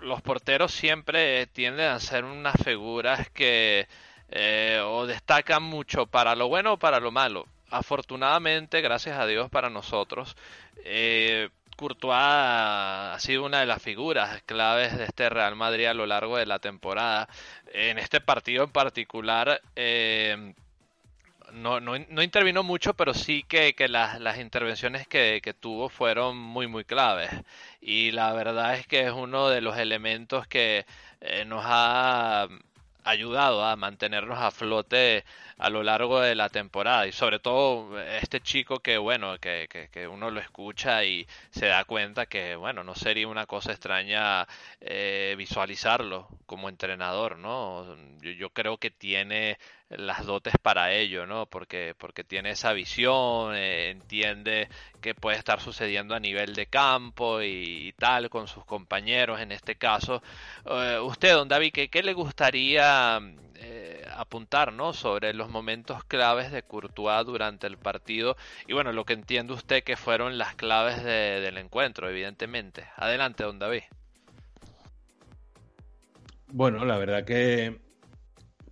los porteros siempre tienden a ser unas figuras que eh, o destacan mucho para lo bueno o para lo malo afortunadamente, gracias a Dios para nosotros, eh, Courtois ha sido una de las figuras claves de este Real Madrid a lo largo de la temporada. En este partido en particular, eh, no, no, no, intervino mucho, pero sí que, que las, las, intervenciones que, que, tuvo fueron muy, muy claves. Y la verdad es que es uno de los elementos que eh, nos ha ayudado a mantenernos a flote a lo largo de la temporada. Y sobre todo este chico que bueno que, que, uno lo escucha y se da cuenta que bueno no sería una cosa extraña eh, visualizarlo como entrenador no yo, yo, creo que tiene las dotes para ello no porque porque tiene esa visión eh, entiende que puede estar sucediendo a nivel de campo y, tal con sus compañeros. En este caso eh, usted don David ¿qué, qué le gustaría eh, apuntar ¿no? sobre los momentos claves de Courtois durante el partido y bueno, lo que entiende usted que fueron las claves del encuentro, evidentemente. Adelante, don David. Bueno, la verdad que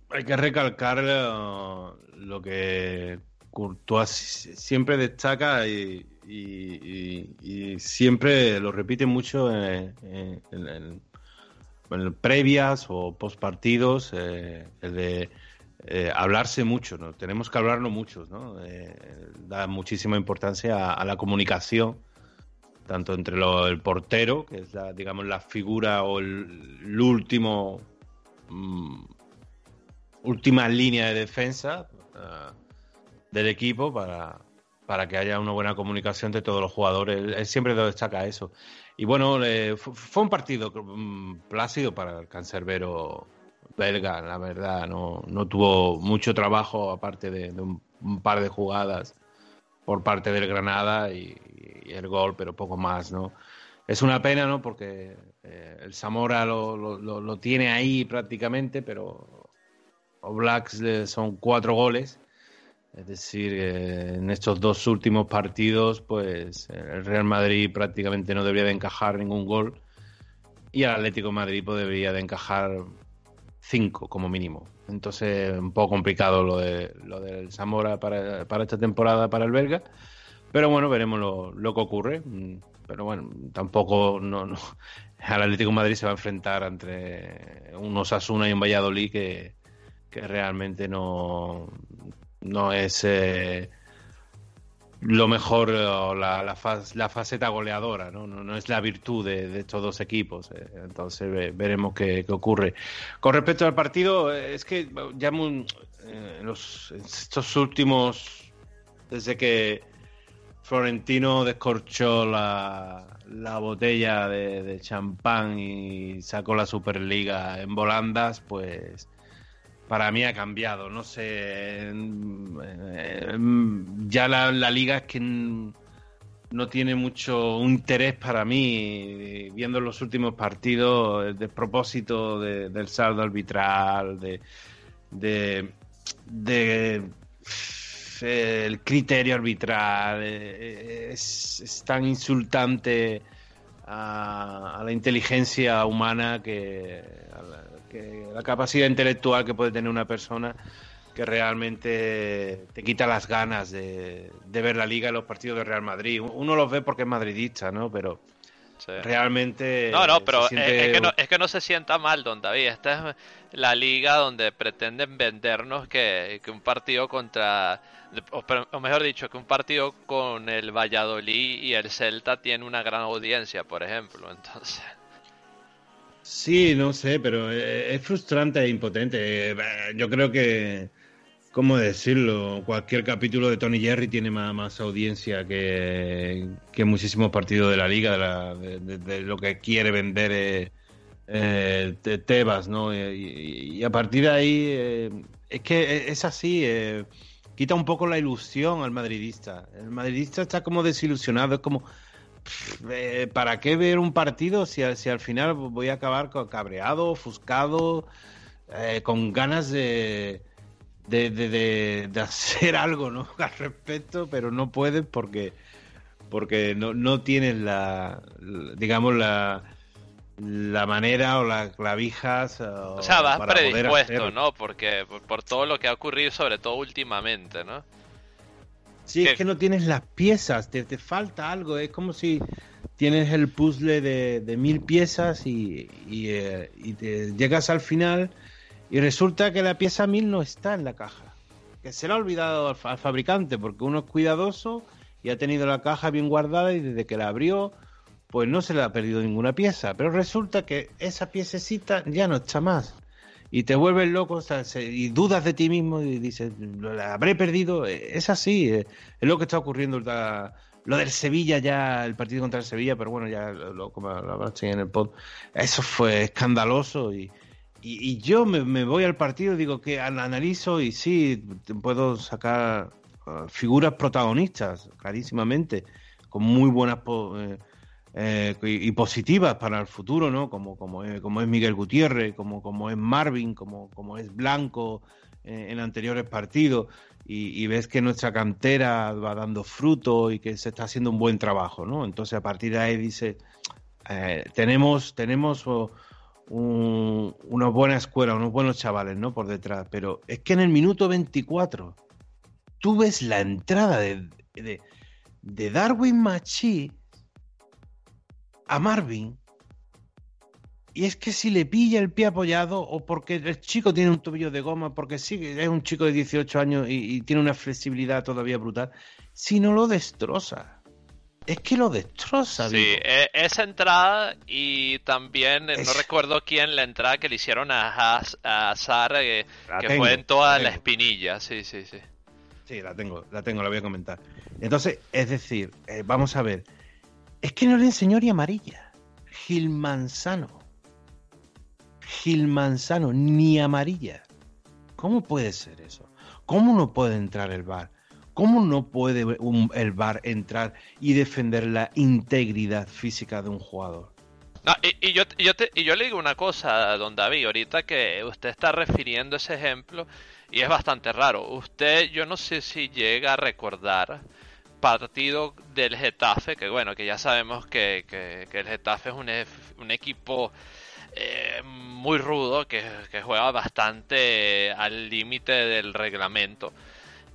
hay que recalcar lo, eh, lo que Courtois siempre destaca y, siempre lo repite mucho en, en, previas o post partidos, eh, el de eh, hablarse mucho. Tenemos que hablarlo mucho, ¿no? Eh, da muchísima importancia a, la comunicación, tanto entre el portero, que es la, digamos, la figura o el, último mm, última línea de defensa del equipo para, para que haya una buena comunicación de todos los jugadores. Siempre destaca eso. Y bueno, fue un partido mm, plácido para el cancerbero belga, la verdad. No, no tuvo mucho trabajo, aparte de, un, par de jugadas por parte del Granada y, el gol, pero poco más, ¿no? es una pena, ¿no? Porque eh, el Zamora lo, lo, lo, tiene ahí prácticamente, pero Blacks son cuatro goles. Es decir, en estos dos últimos partidos, pues el Real Madrid prácticamente no debería de encajar ningún gol y el Atlético Madrid pues, debería de encajar cinco como mínimo. Entonces, un poco complicado lo, de, lo del Zamora para, para esta temporada para el belga. Pero bueno, veremos lo, lo que ocurre. Pero bueno, tampoco no, no, <laughs> al Atlético Madrid se va a enfrentar entre unos Asuna y un Valladolid que, que realmente no, no es eh, lo mejor la, la, la, faceta goleadora, ¿no? No, es la virtud de, estos dos equipos. Eh. Entonces veremos qué, ocurre. Con respecto al partido, es que ya en, los, estos últimos, desde que Florentino descorchó la, la botella de champán y sacó la Superliga en volandas, pues para mí ha cambiado. No sé. Ya la, liga es que no tiene mucho interés para mí, viendo los últimos partidos, el despropósito del saldo arbitral, de, de, criterio arbitral, eh, es, tan insultante a, la inteligencia humana que que la capacidad intelectual que puede tener una persona que realmente te quita las ganas de, ver la liga y los partidos de Real Madrid. Uno los ve porque es madridista, ¿no? Pero realmente... No, no, pero es, que no, es que no se sienta mal, don David. Esta es la liga donde pretenden vendernos que, que un partido contra... O, mejor dicho, que un partido con el Valladolid y el Celta tiene una gran audiencia, por ejemplo. Entonces... Sí, no sé, pero eh, es frustrante e impotente. Eh, yo creo que, ¿cómo decirlo? Cualquier capítulo de Tony Jerry tiene más, audiencia que, muchísimos partidos de la liga, de, lo que quiere vender eh, Tebas, ¿no? Y, a partir de ahí, es que es así, quita un poco la ilusión al madridista. El madridista está como desilusionado, es como eh, ¿para qué ver un partido si, si, al final voy a acabar cabreado, ofuscado, eh, con ganas de, de, hacer <laughs> algo ¿no? <laughs> al respecto, pero no puedes porque, porque no, no tienes la, digamos, la, la manera o las clavijas. O, sea, vas predispuesto, ¿no? Porque por, por todo lo que ha ocurrido, sobre todo últimamente, ¿no? Sí, es que no tienes las piezas, te, te, falta algo. Es como si tienes el puzzle de, mil piezas y, eh, y, te llegas al final y resulta que la pieza mil no está en la caja. Que se le ha olvidado al, fabricante porque uno es cuidadoso y ha tenido la caja bien guardada y desde que la abrió pues no se le ha perdido ninguna pieza. Pero resulta que esa piececita ya no está más y te vuelves loco y dudas de ti mismo y dices, ¿la habré perdido? Eh, es así, eh, es lo que está ocurriendo. lo del Sevilla ya, el partido contra el Sevilla, pero bueno, ya lo, como hablaste en el pod, eso fue escandaloso y, y, yo me, voy al partido, digo que analizo y sí, puedo sacar uh, figuras protagonistas, clarísimamente, con muy buenas... Eh, eh, y, positivas para el futuro, ¿no? Como, como, es, como es Miguel Gutiérrez, como, como es Marvin, como, como es Blanco eh, en anteriores partidos, y, ves que nuestra cantera va dando fruto y que se está haciendo un buen trabajo, ¿no? Entonces a partir de ahí dice, eh, tenemos, tenemos oh, una buena escuela, unos buenos chavales, ¿no? Por detrás, pero es que en el minuto 24 tú ves la entrada de, de, de Darwin Machi a Marvin. Y es que si le pilla el pie apoyado o porque el chico tiene un tobillo de goma, porque sí, es un chico de 18 años y, tiene una flexibilidad todavía brutal, si no lo destroza. Es que lo destroza. Sí, e, esa entrada y también eh, no recuerdo quién la entrada que le hicieron a, a Sara, que, fue en toda la, espinilla. Sí, sí, sí. Sí, la tengo, la tengo, la voy a comentar. Entonces, es decir, eh, vamos a ver, es que no le enseñó ni amarilla. Gil Manzano. Gil Manzano, ni amarilla. ¿Cómo puede ser eso? ¿Cómo no puede entrar el bar? ¿cómo no puede el VAR entrar y defender la integridad física de un jugador? y, yo, y yo le digo una cosa, don David, ahorita que usted está refiriendo ese ejemplo y es bastante raro. Usted, yo no sé si llega a recordar partido del Getafe, que bueno, que ya sabemos que, el Getafe es un, un equipo eh, muy rudo, que, juega bastante al límite del reglamento.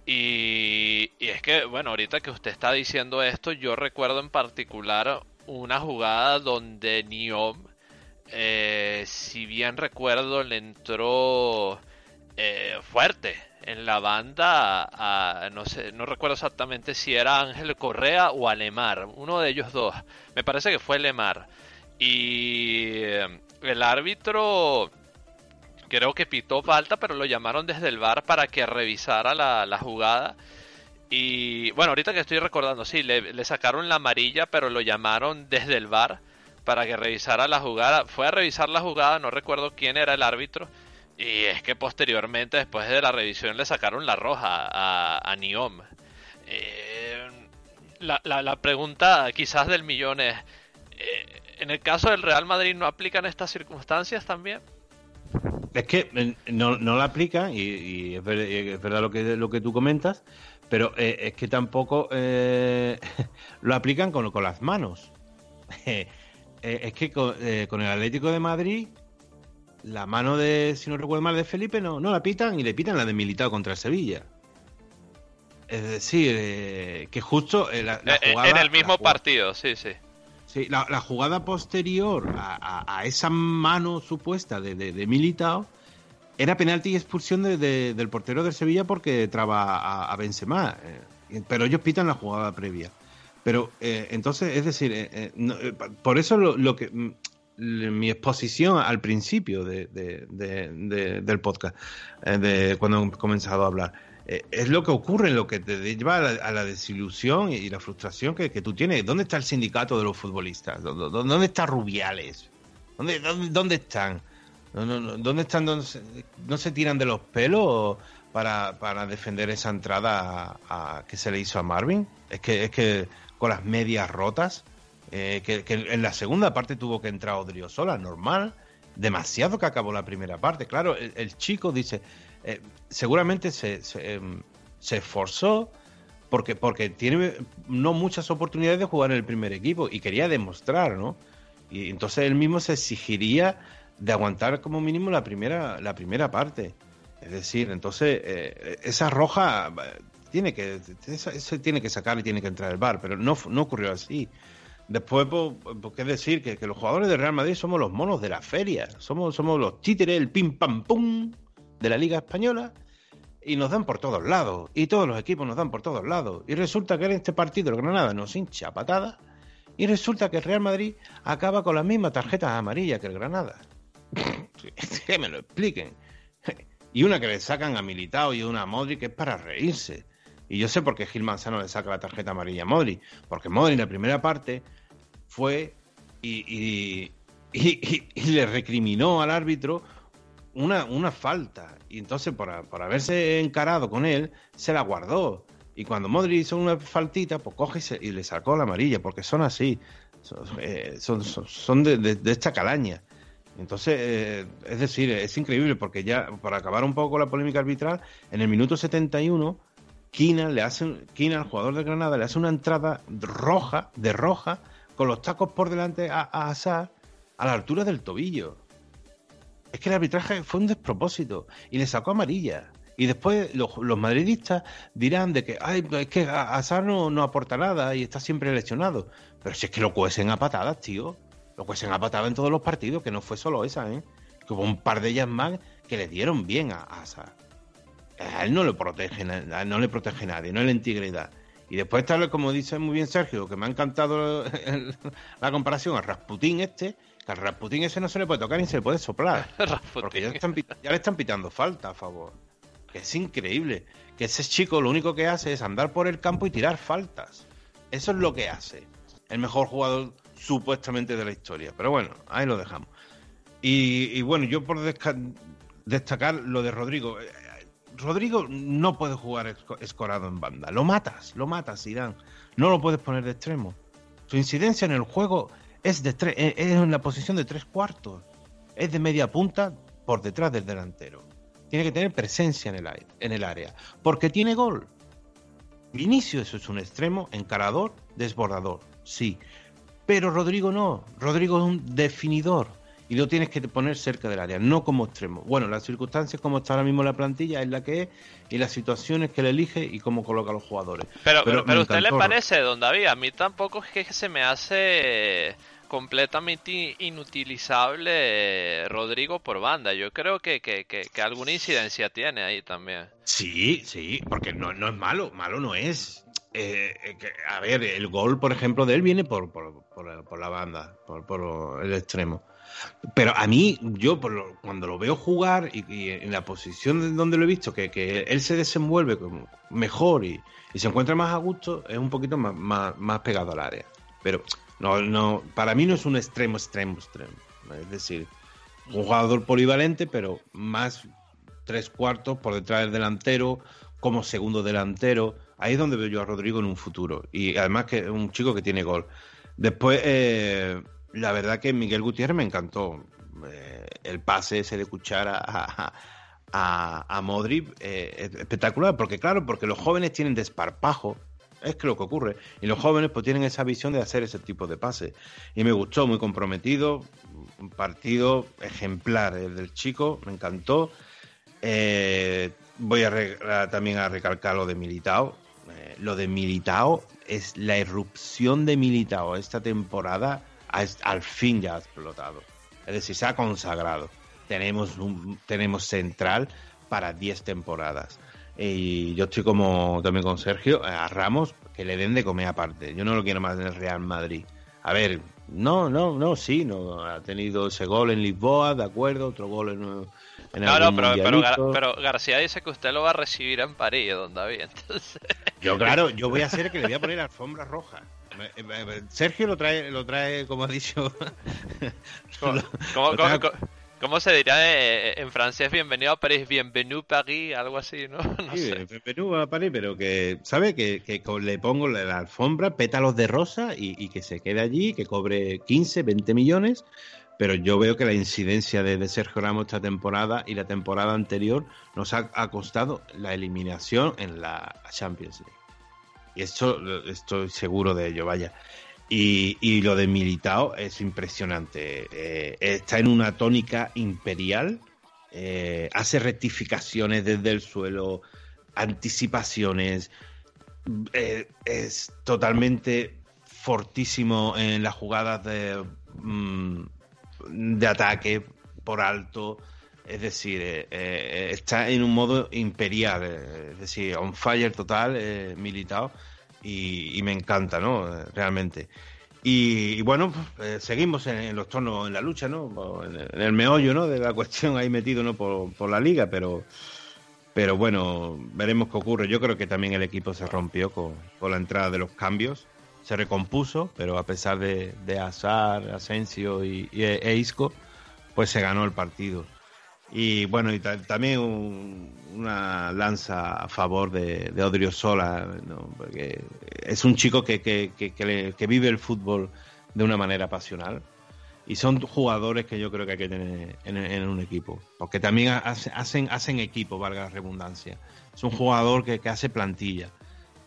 Y, es que, bueno, ahorita que usted está diciendo esto, yo recuerdo en particular una jugada donde Niom, eh, si bien recuerdo, le entró eh, fuerte en la banda no sé, no recuerdo exactamente si era Ángel Correa o Alemar, uno de ellos dos. Me parece que fue Alemar. Y el árbitro creo que pitó falta, pero lo llamaron desde el bar para que revisara la, jugada. Y bueno, ahorita que estoy recordando, sí, le, sacaron la amarilla, pero lo llamaron desde el bar para que revisara la jugada. Fue a revisar la jugada, no recuerdo quién era el árbitro. Y es que posteriormente, después de la revisión, le sacaron la roja a, Niom. Eh, la, pregunta quizás del millón es, eh, en el caso del Real Madrid no aplican estas circunstancias también. Es que eh, no, no la aplican y, es, verdad, lo que, lo que tú comentas, pero eh, es que tampoco eh, <laughs> lo aplican con, con las manos. <laughs> es que con, el Atlético de Madrid, la mano de, si no recuerdo mal, de Felipe no, no la pitan y le pitan la de Militado contra el Sevilla. Es decir, que justo la, en el mismo partido, sí, sí la, jugada posterior a, esa mano supuesta de, de, Militao era penalti y expulsión del portero del Sevilla porque traba a, Benzema. Eh, pero ellos pitan la jugada previa. Pero eh, entonces, es decir, eh, por eso lo, que mm, mi exposición al principio de, del podcast, de cuando he comenzado a hablar, eh, es lo que ocurre, lo que te lleva a la, desilusión y, la frustración que, tú tienes. ¿Dónde está el sindicato de los futbolistas? ¿Dónde, dónde está Rubiales? ¿Dónde, dónde, están? ¿Dónde están? ¿No se tiran de los pelos para, para defender esa entrada que se le hizo a Marvin? Es que, es que con las medias rotas, eh, que, en la segunda parte tuvo que entrar Odriozola, normal, demasiado que acabó la primera parte. Claro, el chico dice, eh, seguramente se, em, se, esforzó porque, porque tiene no muchas oportunidades de jugar en el primer equipo y quería demostrar, ¿no? Y entonces él mismo se exigiría de aguantar como mínimo la primera, la primera parte. Es decir, entonces eh, esa roja tiene que se tiene que sacar y tiene que entrar el bar, pero no, no ocurrió así. Después, pues, qué decir que, que, los jugadores de Real Madrid somos los monos de la feria, somos, somos los títeres, el pim pam pum, de la Liga Española y nos dan por todos lados. Y todos los equipos nos dan por todos lados. Y resulta que en este partido el Granada nos hincha patadas. Y resulta que el Real Madrid acaba con las mismas tarjetas amarillas que el Granada. <laughs> que me lo expliquen. <laughs> Y una que le sacan a Militao y una a Modric que es para reírse. Y yo sé por qué Gil Manzano le saca la tarjeta amarilla a Modric. Porque Modric en la primera parte fue y, y le recriminó al árbitro una, una falta. Y entonces, por, haberse encarado con él, se la guardó. Y cuando Modri hizo una faltita, pues coge y, le sacó la amarilla, porque son así. Son, eh, son, de, esta calaña. Entonces, eh, es decir, es increíble porque ya, para acabar un poco la polémica arbitral, en el minuto 71, Kina, le hace, el jugador de Granada, le hace una entrada roja, de roja, con los tacos por delante a, a a la altura del tobillo es que el arbitraje fue un despropósito y le sacó amarilla. Y después los, madridistas dirán de que, ay, es que Azar no, no, aporta nada y está siempre lesionado. Pero si es que lo cuecen a patadas, tío. Lo cuecen a patadas en todos los partidos, que no fue solo esa, ¿eh? Que hubo un par de ellas más que le dieron bien a Azar. A él no le protege, no le protege nadie, no es la integridad. Y después tal como dice muy bien Sergio, que me ha encantado la comparación a Rasputín este, que al Rasputín ese no se le puede tocar ni se le puede soplar. <laughs> porque ya, le están pitando falta a favor. Que es increíble. Que ese chico lo único que hace es andar por el campo y tirar faltas. Eso es lo que hace. El mejor jugador supuestamente de la historia. Pero bueno, ahí lo dejamos. Y, bueno, yo por destacar lo de Rodrigo. Eh, Rodrigo no puede jugar escorado en banda. Lo matas, lo matas, Zidane. No lo puedes poner de extremo. Su incidencia en el juego es, de es en la posición de tres cuartos. Es de media punta por detrás del delantero. Tiene que tener presencia en el, en el área. Porque tiene gol. Vinicius es un extremo, encarador, desbordador. Sí. Pero Rodrigo no. Rodrigo es un definidor y lo tienes que poner cerca del área, no como extremo. Bueno, las circunstancias como está ahora mismo la plantilla es la que es y las situaciones que le elige y cómo coloca a los jugadores. Pero, pero, pero, ¿usted le parece, don David? A mí tampoco es que se me hace completamente inutilizable Rodrigo por banda. Yo creo que, que, que, alguna incidencia tiene ahí también. Sí, sí, porque no, no es malo, malo no es. Eh, eh, a ver, el gol, por ejemplo, de él viene por, por, por, la banda, por, por el extremo. Pero a mí, yo cuando lo veo jugar y, en la posición donde lo he visto, que, él se desenvuelve mejor y, se encuentra más a gusto, es un poquito más, más, pegado al área. Pero no, no, para mí no es un extremo, extremo, extremo. Es decir, un jugador polivalente, pero más tres cuartos por detrás del delantero, como segundo delantero. Ahí es donde veo yo a Rodrigo en un futuro. Y además que es un chico que tiene gol. Después, eh, la verdad que Miguel Gutiérrez me encantó. Eh, el pase ese de cuchara a, a, a Modric eh, espectacular, porque claro, porque los jóvenes tienen desparpajo, es que lo que ocurre, y los jóvenes pues tienen esa visión de hacer ese tipo de pase. Y me gustó, muy comprometido, un partido ejemplar el del chico, me encantó. Eh, voy a, también a recalcar lo de Militao. lo de Militao es la irrupción de Militao esta temporada al fin ya ha explotado. Es decir, se ha consagrado. Tenemos, un, tenemos central para 10 temporadas. Y yo estoy como también con Sergio, a Ramos, que le den de comer aparte. Yo no lo quiero más en el Real Madrid. A ver, no, no, no, sí, no ha tenido ese gol en Lisboa, de acuerdo, otro gol en, en no, no, pero, pero, García dice que usted lo va a recibir en París, don David. <laughs> Entonces... Yo, claro, yo voy a hacer que le voy a poner alfombra roja. Sergio lo trae, lo trae como ha dicho. <laughs> ¿Cómo, se dirá en francés? Bienvenido a París, bienvenido a París, algo así, ¿no? <laughs> sí, bienvenido a París, pero que, ¿sabe? Que, le pongo la alfombra, pétalos de rosa y, que se quede allí, que cobre 15, 20 millones. Pero yo veo que la incidencia de, Sergio Ramos esta temporada y la temporada anterior nos ha costado la eliminación en la Champions League. Esto estoy seguro de ello, vaya. Y, lo de Militao es impresionante. Eh, está en una tónica imperial, eh, hace rectificaciones desde el suelo, anticipaciones, eh, es totalmente fortísimo en las jugadas de, mm, de ataque por alto. Es decir, está en un modo imperial, es decir, on fire total, militado y, me encanta, ¿no? Realmente. Y, bueno, pues, eh, seguimos en, los tonos, en la lucha, ¿no? En el, meollo, ¿no? De la <laughs> cuestión ahí metido, ¿no? Por, la liga, pero, pero bueno, veremos qué ocurre. Yo creo que también el equipo se rompió con, la entrada de los cambios, se recompuso, pero a pesar de, de Azar, Asensio y, e Isco, pues se ganó el partido. Y bueno, y también una lanza a favor de, de Odriozola, porque es un chico que, que, que, vive el fútbol de una manera pasional. Y son jugadores que yo creo que hay que tener en, un equipo. Porque también hacen, hacen equipo, valga la redundancia. Es un jugador que, hace plantilla.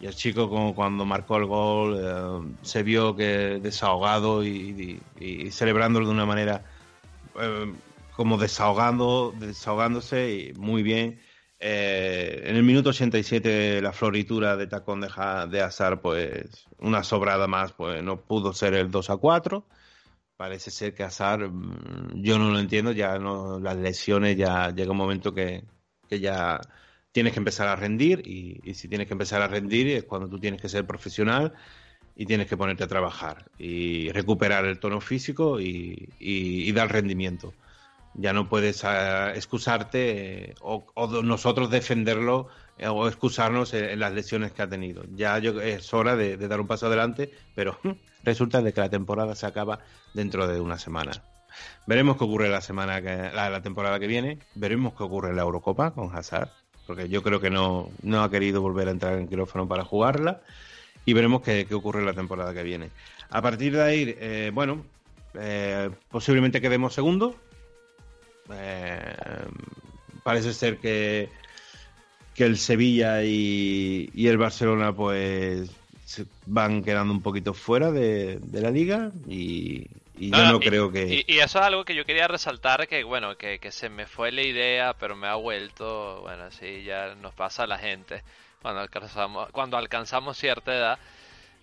Y el chico como cuando marcó el gol eh, se vio que desahogado y, celebrándolo de una manera eh, como desahogando, desahogándose y muy bien. Eh, en el minuto 87 la floritura de tacón de, de Azar, pues una sobrada más, pues no pudo ser el 2 a 4. Parece ser que Azar, mm, yo no lo entiendo, ya no las lesiones, ya llega un momento que, que ya tienes que empezar a rendir y, si tienes que empezar a rendir es cuando tú tienes que ser profesional y tienes que ponerte a trabajar y recuperar el tono físico y, y dar rendimiento ya no puedes ah, excusarte eh, o, nosotros defenderlo eh, o excusarnos en, las lesiones que ha tenido. Ya es hora de, dar un paso adelante, pero <laughs> resulta de que la temporada se acaba dentro de una semana. Veremos qué ocurre la semana que, la, temporada que viene, veremos qué ocurre en la Eurocopa con Hazard, porque yo creo que no, no ha querido volver a entrar en quirófano para jugarla y veremos qué, qué ocurre la temporada que viene. A partir de ahí, eh, bueno, eh, posiblemente quedemos segundo. Eh, parece ser que, que el Sevilla y, y el Barcelona pues se van quedando un poquito fuera de, de la liga y, y yo no creo que... Y, y eso es algo que yo quería resaltar, que bueno, que, que se me fue la idea, pero me ha vuelto, bueno, así ya nos pasa a la gente. Cuando alcanzamos, cuando alcanzamos cierta edad,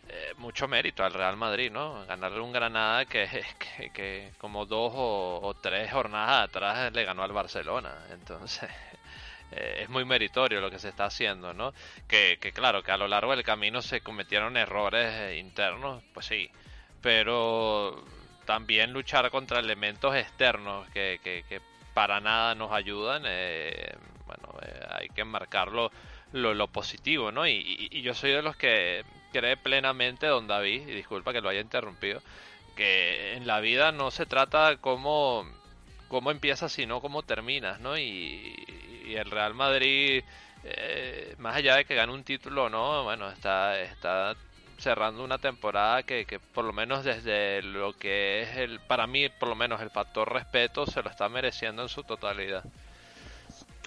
eh, mucho mérito al Real Madrid, ¿no? Ganarle un Granada que, <laughs> que, que como dos o, o tres jornadas atrás le ganó al Barcelona. Entonces, <laughs> eh, es muy meritorio lo que se está haciendo, ¿no? Que, que claro, que a lo largo del camino se cometieron errores eh, internos, pues sí, pero también luchar contra elementos externos que, que, que para nada nos ayudan, eh, bueno, eh, hay que marcarlo lo, lo positivo, ¿no? Y, y- y yo soy de los que cree plenamente, don David, y disculpa que lo haya interrumpido, que en la vida no se trata cómo, cómo empiezas, sino cómo terminas, ¿no? Y, el Real Madrid, eh, más allá de que gane un título o no, bueno, está, está cerrando una temporada que, que por lo menos desde lo que es el, para mí, por lo menos el factor respeto, se lo está mereciendo en su totalidad.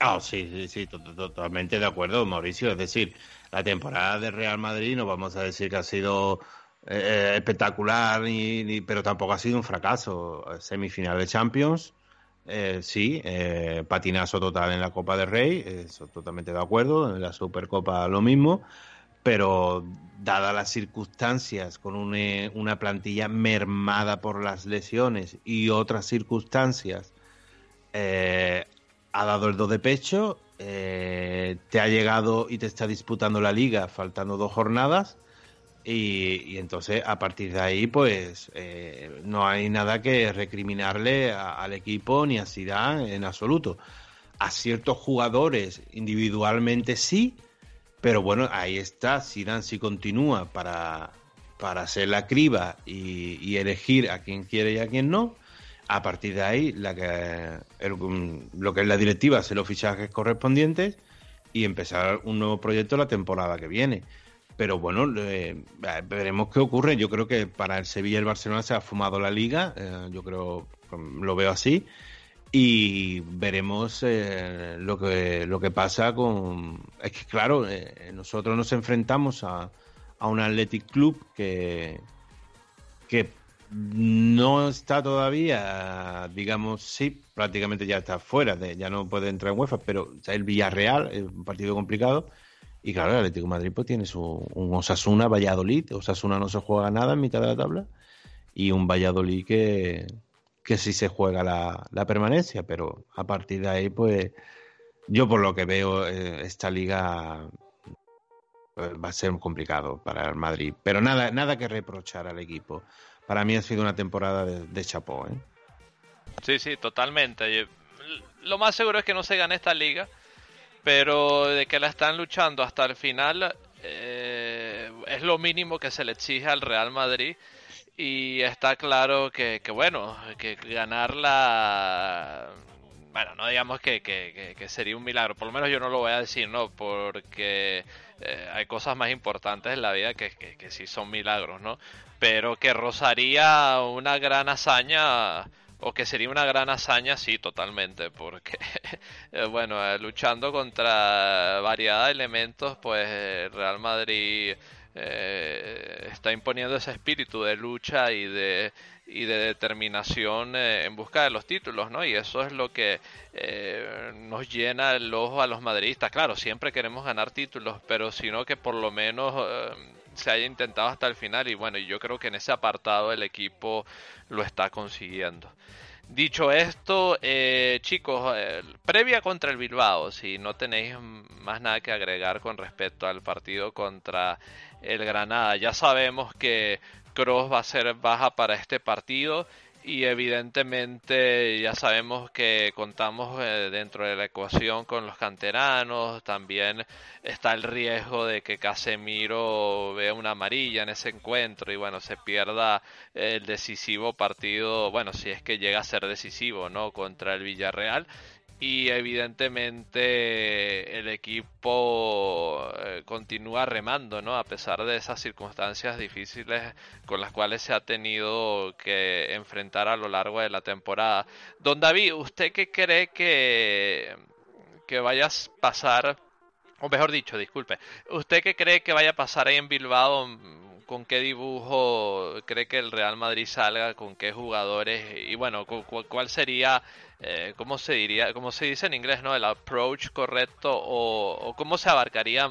Ah, sí, sí, sí, to- to- totalmente de acuerdo, Mauricio. Es decir, la temporada de Real Madrid no vamos a decir que ha sido eh, espectacular, ni, pero tampoco ha sido un fracaso. Semifinal de Champions, eh, sí, eh, patinazo total en la Copa del Rey, eso totalmente de acuerdo. En la Supercopa lo mismo, pero dadas las circunstancias, con una, una plantilla mermada por las lesiones y otras circunstancias, eh, ha dado el do de pecho, eh, te ha llegado y te está disputando la liga faltando dos jornadas y, entonces a partir de ahí pues eh, no hay nada que recriminarle al equipo ni a Zidane en absoluto. A ciertos jugadores individualmente sí, pero bueno, ahí está, Zidane si continúa para, para hacer la criba y, y elegir a quien quiere y a quien no. A partir de ahí, el- lo que es la directiva, hacer los fichajes correspondientes y empezar un nuevo proyecto la temporada que viene. Pero bueno, eh, veremos qué ocurre. Yo creo que para el Sevilla y el Barcelona se ha fumado la liga. eh, yo creo, lo veo así. Y veremos eh, lo que lo que pasa con. Es que, claro, nosotros nos enfrentamos a, a un Athletic Club que, que no está todavía, digamos, sí, prácticamente ya está fuera, de, ya no puede entrar en UEFA, pero el Villarreal es un partido complicado. Y claro, el Atlético de Madrid pues, tiene su, un Osasuna Valladolid. Osasuna no se juega nada en mitad de la tabla. Y un Valladolid que, que sí se juega la, la permanencia, pero a partir de ahí, pues yo por lo que veo, eh, esta liga eh, va a ser complicado para el Madrid. Pero nada, nada que reprochar al equipo. Para mí ha sido una temporada de, de chapó. ¿eh? Sí, sí, totalmente. Yo- Lo más seguro es que no se gane esta liga, pero de que la están luchando hasta el final eh, es lo mínimo que se le exige al Real Madrid y está claro que, que bueno, que ganarla, bueno, no digamos que, que- sería un milagro, por lo menos yo no lo voy a decir, ¿no? Porque eh, hay cosas más importantes en la vida que, que sí son milagros, ¿no? Pero que rozaría una gran hazaña o que sería una gran hazaña, sí, totalmente, porque, <laughs> eh, bueno, eh, luchando contra variedad de elementos, pues el Real Madrid eh, está imponiendo ese espíritu de lucha y de, y de determinación eh, en busca de los títulos, ¿no? Y eso es lo que eh, nos llena el ojo a los madridistas. Claro, siempre queremos ganar títulos, pero sino que por lo menos eh, se haya intentado hasta el final y bueno, yo creo que en ese apartado el equipo lo está consiguiendo. Dicho esto, eh, chicos, previa contra el Bilbao, si no tenéis más nada que agregar con respecto al partido contra el Granada, ya sabemos que Cross va a ser baja para este partido y evidentemente ya sabemos que contamos eh, dentro de la ecuación con los canteranos, también está el riesgo de que Casemiro vea una amarilla en ese encuentro y bueno, se pierda el decisivo partido, bueno, si es que llega a ser decisivo, ¿no? Contra el Villarreal. Y evidentemente el equipo eh, continúa remando, ¿no? A pesar de esas circunstancias difíciles con las cuales se ha tenido que enfrentar a lo largo de la temporada. Don David, ¿usted qué cree que, que vaya a pasar, o mejor dicho, disculpe, ¿usted qué cree que vaya a pasar ahí en Bilbao? ¿Con qué dibujo cree que el Real Madrid salga? ¿Con qué jugadores? Y bueno, ¿cuál sería eh, ¿cómo se diría, cómo se dice en inglés, no? El approach correcto o, cómo se abarcaría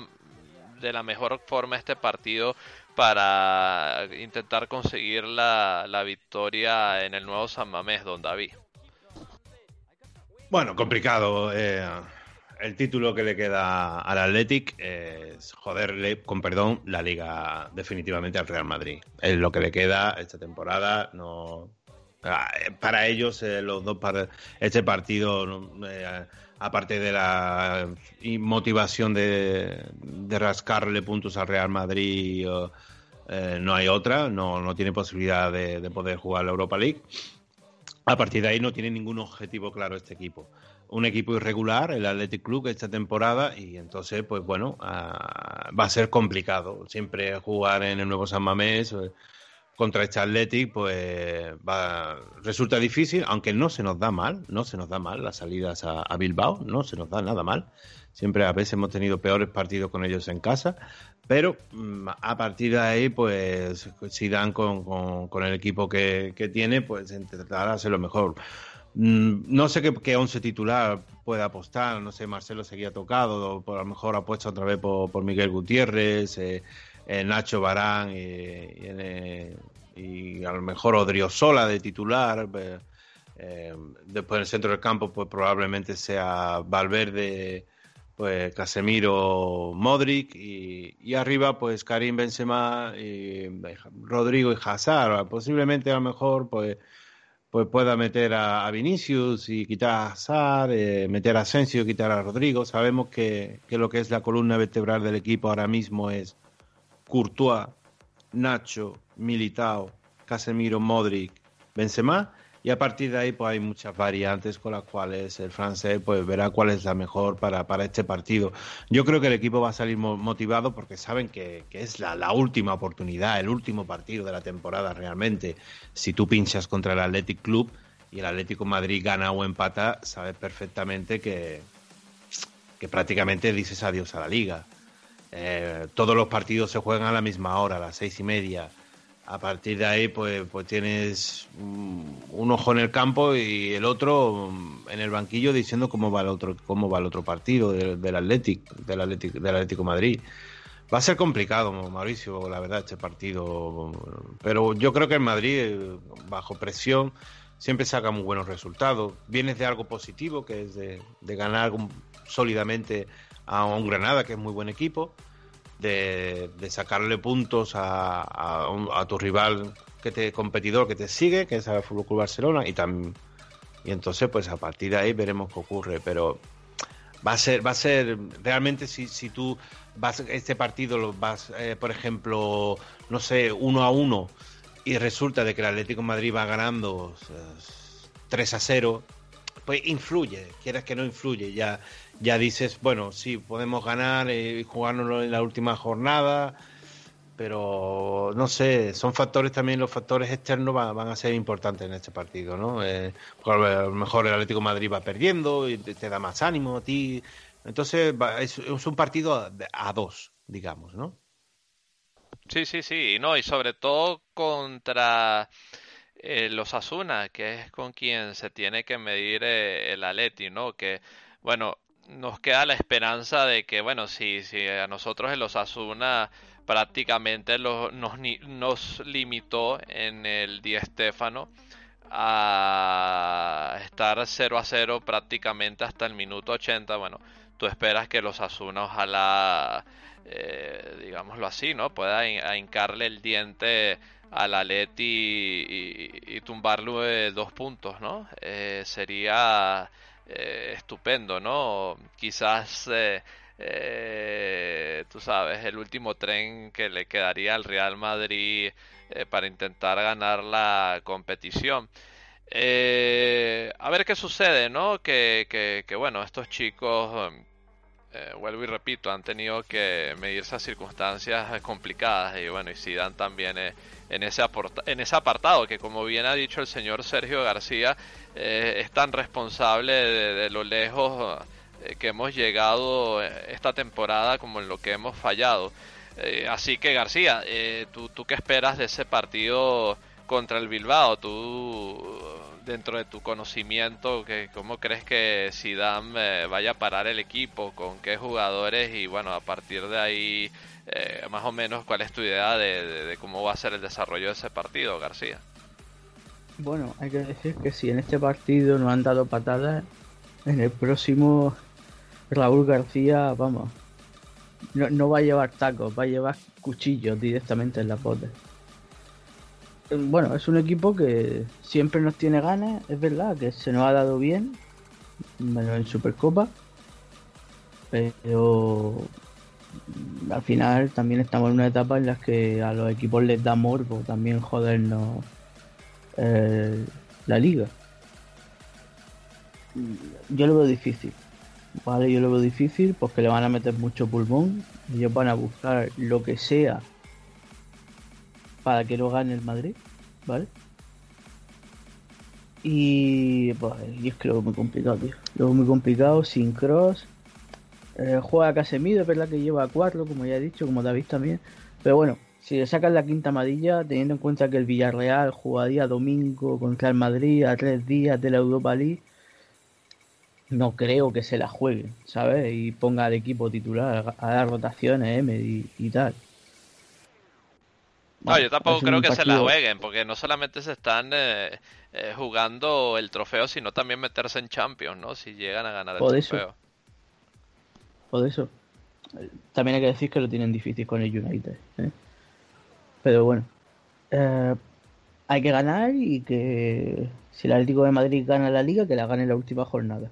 de la mejor forma este partido para intentar conseguir la, la victoria en el nuevo San Mamés, don David. Bueno, complicado. Eh, el título que le queda al Athletic es joderle, con perdón, la liga definitivamente al Real Madrid. Es lo que le queda esta temporada. No, Ah, eh, para ellos, eh, los dos para este partido, eh, aparte de la motivación de, rascarle puntos al Real Madrid, no hay otra, no, no tiene posibilidad de, poder jugar la Europa League. A partir de ahí no tiene ningún objetivo claro este equipo. Un equipo irregular, el Athletic Club, esta temporada, y entonces, pues bueno, ah, va a ser complicado. Siempre jugar en el nuevo San Mamés contra este Athletic, pues va, resulta difícil, aunque no se nos da mal, no se nos da mal las salidas a, Bilbao, no se nos da nada mal. Siempre a veces hemos tenido peores partidos con ellos en casa, pero mm, a partir de ahí, pues si dan con, con, el equipo que, tiene, pues intentará hacer lo mejor. Mm, no sé qué, qué, once titular puede apostar, no sé, Marcelo seguía tocado, por a lo mejor apuesta otra vez por, Miguel Gutiérrez, eh, eh, Nacho Barán y, y, a lo mejor Odriozola de titular. Eh, después en el centro del campo, pues probablemente sea Valverde, pues Casemiro, Modric y, arriba, pues Karim Benzema, y Rodrigo y Hazard. Posiblemente a lo mejor, pues pues pueda meter a, Vinicius y quitar a Hazard, eh, meter a Asensio y quitar a Rodrigo. Sabemos que, que, lo que es la columna vertebral del equipo ahora mismo es Courtois, Nacho, Militao, Casemiro, Modric, Benzema y a partir de ahí pues hay muchas variantes con las cuales el francés pues verá cuál es la mejor para, para este partido. Yo creo que el equipo va a salir motivado porque saben que, es la, la, última oportunidad, el último partido de la temporada realmente. Si tú pinchas contra el Athletic Club y el Atlético Madrid gana o empata, sabes perfectamente que, que prácticamente dices adiós a la liga. Eh, todos los partidos se juegan a la misma hora, a las seis y media. A partir de ahí, pues, pues tienes un ojo en el campo y el otro en el banquillo diciendo cómo va el otro, cómo va el otro partido del, del Athletic, del del Atlético Madrid. Va a ser complicado, Mauricio, la verdad, este partido. Pero yo creo que el Madrid, bajo presión, siempre saca muy buenos resultados. Vienes de algo positivo, que es de, de ganar sólidamente a un Granada, que es muy buen equipo, de, sacarle puntos a, tu rival que te competidor que te sigue, que es el Fútbol Barcelona, y también y entonces pues a partir de ahí veremos qué ocurre, pero va a ser va a ser realmente si, si tú vas este partido lo vas eh, por ejemplo no sé uno a uno y resulta de que el Atlético Madrid va ganando 3 a 0 pues influye quieras que no influye ya ya dices, bueno, sí, podemos ganar jugárnoslo en la última jornada, pero no sé, son factores también, los factores externos van, a ser importantes en este partido, ¿no? Eh, a lo mejor el Atlético Madrid va perdiendo y te, da más ánimo a ti. Entonces, es, un partido a, dos, digamos, ¿no? Sí, sí, sí, no, y sobre todo contra eh, los Asuna, que es con quien se tiene que medir eh, el Atleti, ¿no? Que, bueno, nos queda la esperanza de que, bueno, si, si a nosotros en los Asuna prácticamente nos, nos limitó en el Di Stéfano a estar 0 a 0 prácticamente hasta el minuto 80. Bueno, tú esperas que los Asuna ojalá, eh, digámoslo así, ¿no? Pueda hincarle el diente al Aleti y, y, tumbarlo de dos puntos, ¿no? Eh, sería eh, estupendo, ¿no? Quizás, eh, eh, tú sabes, el último tren que le quedaría al Real Madrid para intentar ganar la competición. A ver qué sucede, ¿no? Que, que, bueno, estos chicos, eh, vuelvo y repito, han tenido que medir esas circunstancias complicadas y bueno, y Zidane también en, ese en ese apartado, que como bien ha dicho el señor Sergio García, es tan responsable de lo lejos que hemos llegado esta temporada como en lo que hemos fallado. Eh, así que García, eh, ¿tú, ¿tú qué esperas de ese partido contra el Bilbao? ¿Tú, dentro de tu conocimiento, que, cómo crees que Zidane eh, vaya a parar el equipo? ¿Con qué jugadores? Y bueno, a partir de ahí, más o menos, ¿cuál es tu idea de, cómo va a ser el desarrollo de ese partido, García? Bueno, hay que decir que si en este partido no han dado patadas, en el próximo Raúl García, vamos, no, va a llevar tacos, va a llevar cuchillos directamente en la botas. Bueno, es un equipo que siempre nos tiene ganas, es verdad que se nos ha dado bien, menos en Supercopa, pero al final también estamos en una etapa en la que a los equipos les da morbo también jodernos la liga. Yo lo veo difícil. Vale, yo lo veo difícil porque le van a meter mucho pulmón. Ellos van a buscar lo que sea para que lo gane el Madrid, ¿vale? Y pues yo es que lo veo muy complicado, tío. Lo veo muy complicado, sin cross. Eh, juega Casemiro, es verdad que lleva a cuatro, como ya he dicho, como David también. Pero bueno, si le sacan la quinta amarilla, teniendo en cuenta que el Villarreal jugaría domingo contra el Madrid a tres días de la Europa League, no creo que se la juegue, ¿sabes? Y ponga al equipo titular a dar rotaciones M y, tal. no, yo tampoco creo que se la jueguen, porque no solamente se están eh, eh, jugando el trofeo, sino también meterse en Champions, ¿no? Si llegan a ganar el trofeo. Por eso. También hay que decir que lo tienen difícil con el United. ¿eh? Pero bueno. hay que ganar y que si el Atlético de Madrid gana la liga, que la gane la última jornada.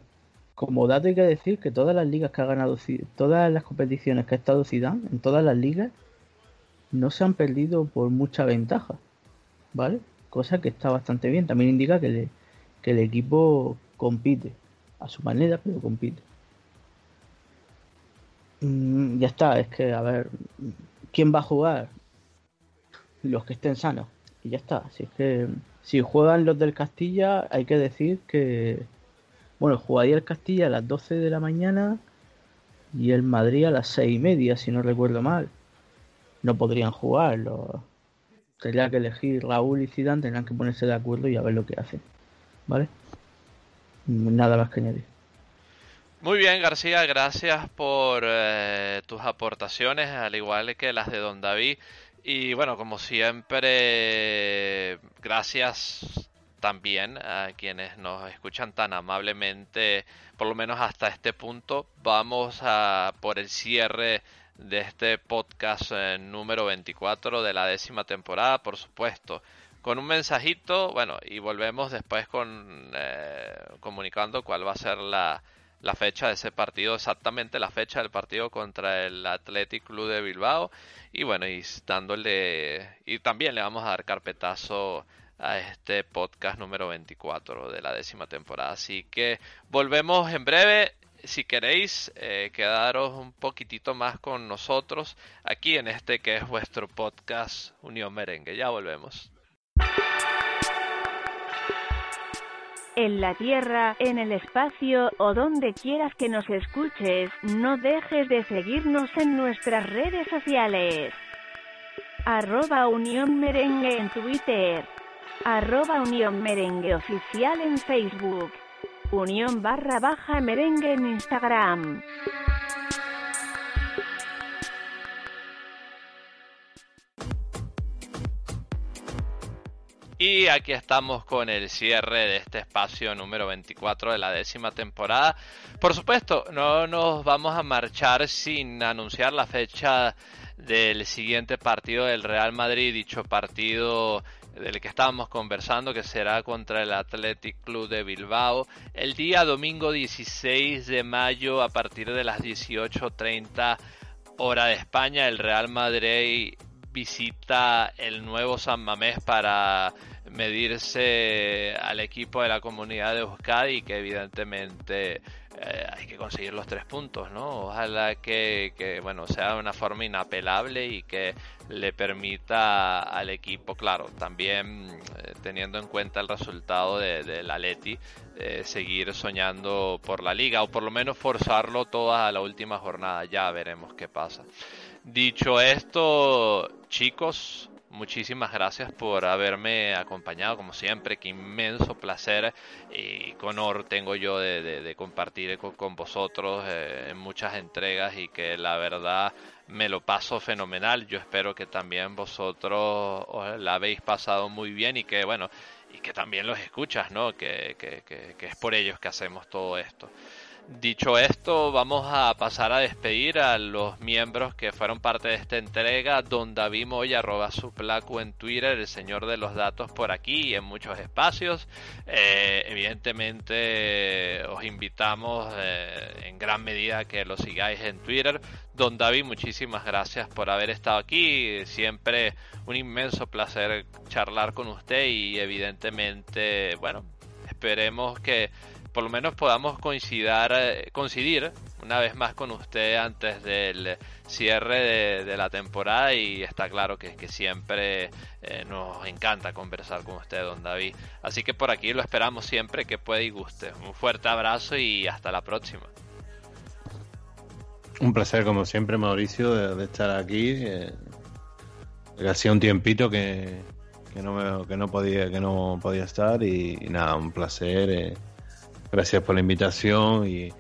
Como dato hay que decir que todas las ligas que ha ganado, todas las competiciones que ha estado Zidane, en todas las ligas, no se han perdido por mucha ventaja, ¿vale? Cosa que está bastante bien. También indica que, que el equipo compite, a su manera, pero compite. Mm, ya está, es que, a ver, ¿quién va a jugar? Los que estén sanos. Y ya está. Así que, si juegan los del Castilla, hay que decir que bueno, jugaría el Castilla a las 12 de la mañana y el Madrid a las 6 y media, si no recuerdo mal. No podrían jugar. Tendría que elegir Raúl y Zidane, tendrán que ponerse de acuerdo y a ver lo que hacen. ¿Vale? Nada más que añadir. Muy bien, García, gracias por eh, tus aportaciones, al igual que las de Don David. Y bueno, como siempre, gracias también a quienes nos escuchan tan amablemente, por lo menos hasta este punto. Vamos a por el cierre de este podcast eh, número 24 de la décima temporada, por supuesto. Con un mensajito, bueno, y volvemos después con eh, comunicando cuál va a ser la, la fecha de ese partido, exactamente la fecha del partido contra el Athletic Club de Bilbao. Y bueno, y dándole, y también le vamos a dar carpetazo a este podcast número 24 de la décima temporada. Así que volvemos en breve. Si queréis eh, quedaros un poquitito más con nosotros aquí en este que es vuestro podcast Unión Merengue. Ya volvemos. En la tierra, en el espacio o donde quieras que nos escuches, no dejes de seguirnos en nuestras redes sociales. Arroba Unión Merengue en Twitter Arroba Unión Merengue Oficial en Facebook. Unión barra baja merengue en Instagram. Y aquí estamos con el cierre de este espacio número 24 de la décima temporada. Por supuesto, no nos vamos a marchar sin anunciar la fecha del siguiente partido del Real Madrid. Dicho partido del que estábamos conversando, que será contra el Athletic Club de Bilbao, el día domingo 16 de mayo a partir de las 18.30 hora de España, el Real Madrid visita el nuevo San Mamés para medirse al equipo de la comunidad de Euskadi que evidentemente eh, hay que conseguir los tres puntos, ¿no? Ojalá que, que, bueno, sea de una forma inapelable y que le permita al equipo, claro, también eh, teniendo en cuenta el resultado de, de la Leti, eh, seguir soñando por la liga o por lo menos forzarlo toda la última jornada. Ya veremos qué pasa. Dicho esto, chicos, muchísimas gracias por haberme acompañado como siempre, qué inmenso placer y honor tengo yo de, compartir con, vosotros eh, en muchas entregas y que la verdad me lo paso fenomenal, yo espero que también vosotros os la habéis pasado muy bien y que bueno, y que también los escuchas, ¿no? Que, que, que es por ellos que hacemos todo esto. Dicho esto, vamos a pasar a despedir a los miembros que fueron parte de esta entrega. Don David Moya, su placo en Twitter, el señor de los datos por aquí y en muchos espacios. Eh, evidentemente os invitamos eh, en gran medida que lo sigáis en Twitter. Don David, muchísimas gracias por haber estado aquí. Siempre un inmenso placer charlar con usted y evidentemente, bueno, esperemos que por lo menos podamos coincidir, eh, coincidir una vez más con usted antes del cierre de, la temporada y está claro que, que siempre eh, nos encanta conversar con usted, don David. Así que por aquí lo esperamos siempre que pueda y guste. Un fuerte abrazo y hasta la próxima. Un placer como siempre, Mauricio, de, estar aquí. Eh, hacía un tiempito que, que no, que no podía que no podía estar y, nada, un placer. Eh, Gracias por la invitación y,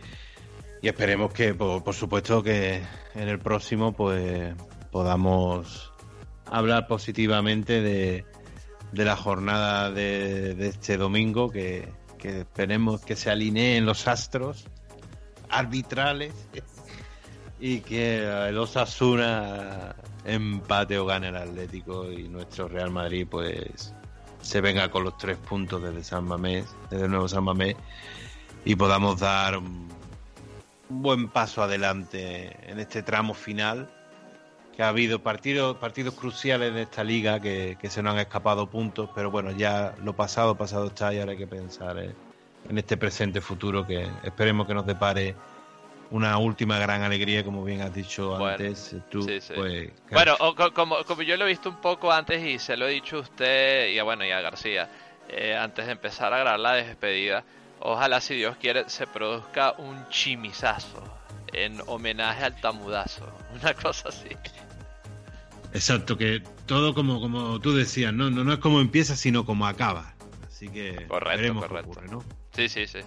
esperemos que, por, supuesto, que en el próximo pues podamos hablar positivamente de, la jornada de, este domingo, que, esperemos que se alineen los astros arbitrales y que el Osasuna empate o gane el Atlético y nuestro Real Madrid pues se venga con los tres puntos desde San Mamés, desde el nuevo San Mamés y podamos dar un buen paso adelante en este tramo final que ha habido partidos partidos cruciales de esta liga que, se nos han escapado puntos pero bueno ya lo pasado pasado está y ahora hay que pensar eh, en este presente futuro que esperemos que nos depare una última gran alegría, como bien has dicho antes. Tú, Pues, bueno, como, como yo lo he visto un poco antes y se lo he dicho a usted y a, bueno, y a García, eh, antes de empezar a grabar la despedida, Ojalá, si Dios quiere, se produzca un chimizazo en homenaje al tamudazo. <laughs> Una cosa así. Exacto, que todo como, como tú decías, ¿no? No, no es como empieza, sino como acaba. Así que correcto, correcto. ¿no? Sí, sí, sí.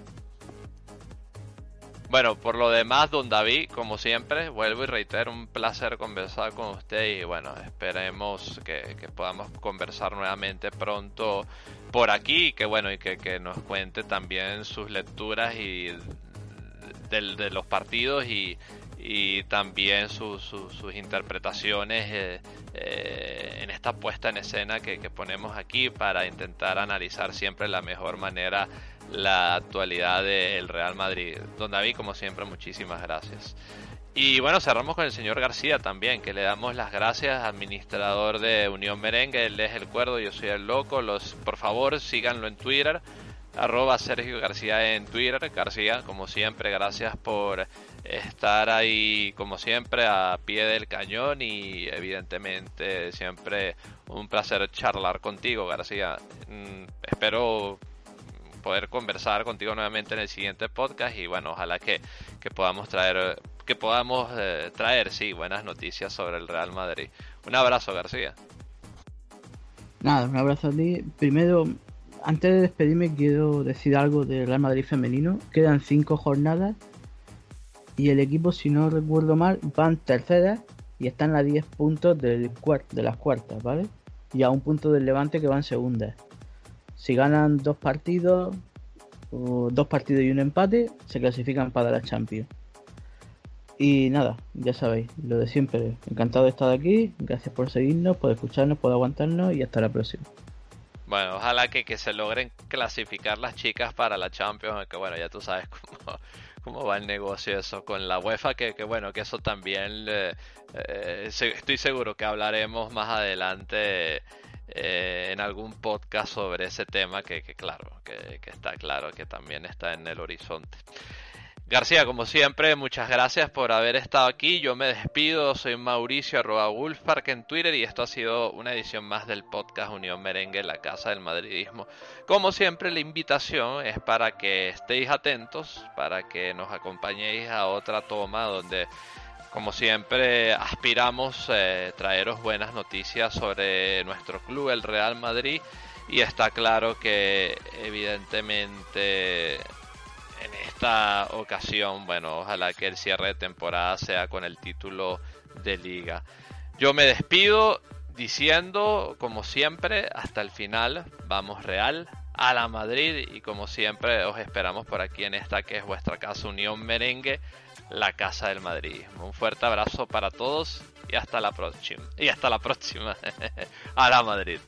Bueno, por lo demás, don David, como siempre, vuelvo y reitero, un placer conversar con usted y bueno, esperemos que, podamos conversar nuevamente pronto por aquí y que bueno, y que, nos cuente también sus lecturas y de, los partidos y, también sus interpretaciones eh, eh, en esta puesta en escena que, que ponemos aquí para intentar analizar siempre la mejor manera la actualidad del Real Madrid. Don David, como siempre, muchísimas gracias. Y bueno, cerramos con el señor García también, que le damos las gracias, administrador de Unión Merengue, él es el cuerdo, yo soy el loco, los, por favor síganlo en Twitter, arroba Sergio García en Twitter, García, como siempre, gracias por estar ahí, como siempre, a pie del cañón. Y evidentemente siempre un placer charlar contigo, García. Mm, espero poder conversar contigo nuevamente en el siguiente podcast y bueno, ojalá que, podamos traer que podamos eh, traer sí buenas noticias sobre el Real Madrid. Un abrazo, García. Nada, un abrazo a ti. Primero, antes de despedirme quiero decir algo del Real Madrid femenino. Quedan cinco jornadas y el equipo, si no recuerdo mal, van terceras y están a 10 puntos de las cuartas, ¿vale? Y a un punto del Levante que van segundas. Si ganan dos partidos, o dos partidos y un empate, se clasifican para la Champions. Y nada, ya sabéis, lo de siempre. Encantado de estar aquí. Gracias por seguirnos, por escucharnos, por aguantarnos y hasta la próxima. Bueno, ojalá que, que se logren clasificar las chicas para la Champions, que bueno, ya tú sabes <laughs> cómo, cómo va el negocio eso con la UEFA, que, que bueno, que eso también eh, eh, estoy seguro que hablaremos más adelante eh, en algún podcast sobre ese tema que, claro, que, está claro que también está en el horizonte. García, como siempre, muchas gracias por haber estado aquí. Yo me despido, soy Mauricio arroba Wolfpark en Twitter y esto ha sido una edición más del podcast Unión Merengue, la Casa del Madridismo. Como siempre, la invitación es para que estéis atentos, para que nos acompañéis a otra toma donde como siempre, aspiramos eh, traeros buenas noticias sobre nuestro club, el Real Madrid, y está claro que evidentemente en esta ocasión, bueno, ojalá que el cierre de temporada sea con el título de liga. Yo me despido diciendo, como siempre, hasta el final, vamos Real a la Madrid y como siempre os esperamos por aquí en esta que es vuestra casa Unión Merengue la Casa del Madrid. Un fuerte abrazo para todos y hasta la próxima. Y hasta la próxima. <laughs> a la Madrid.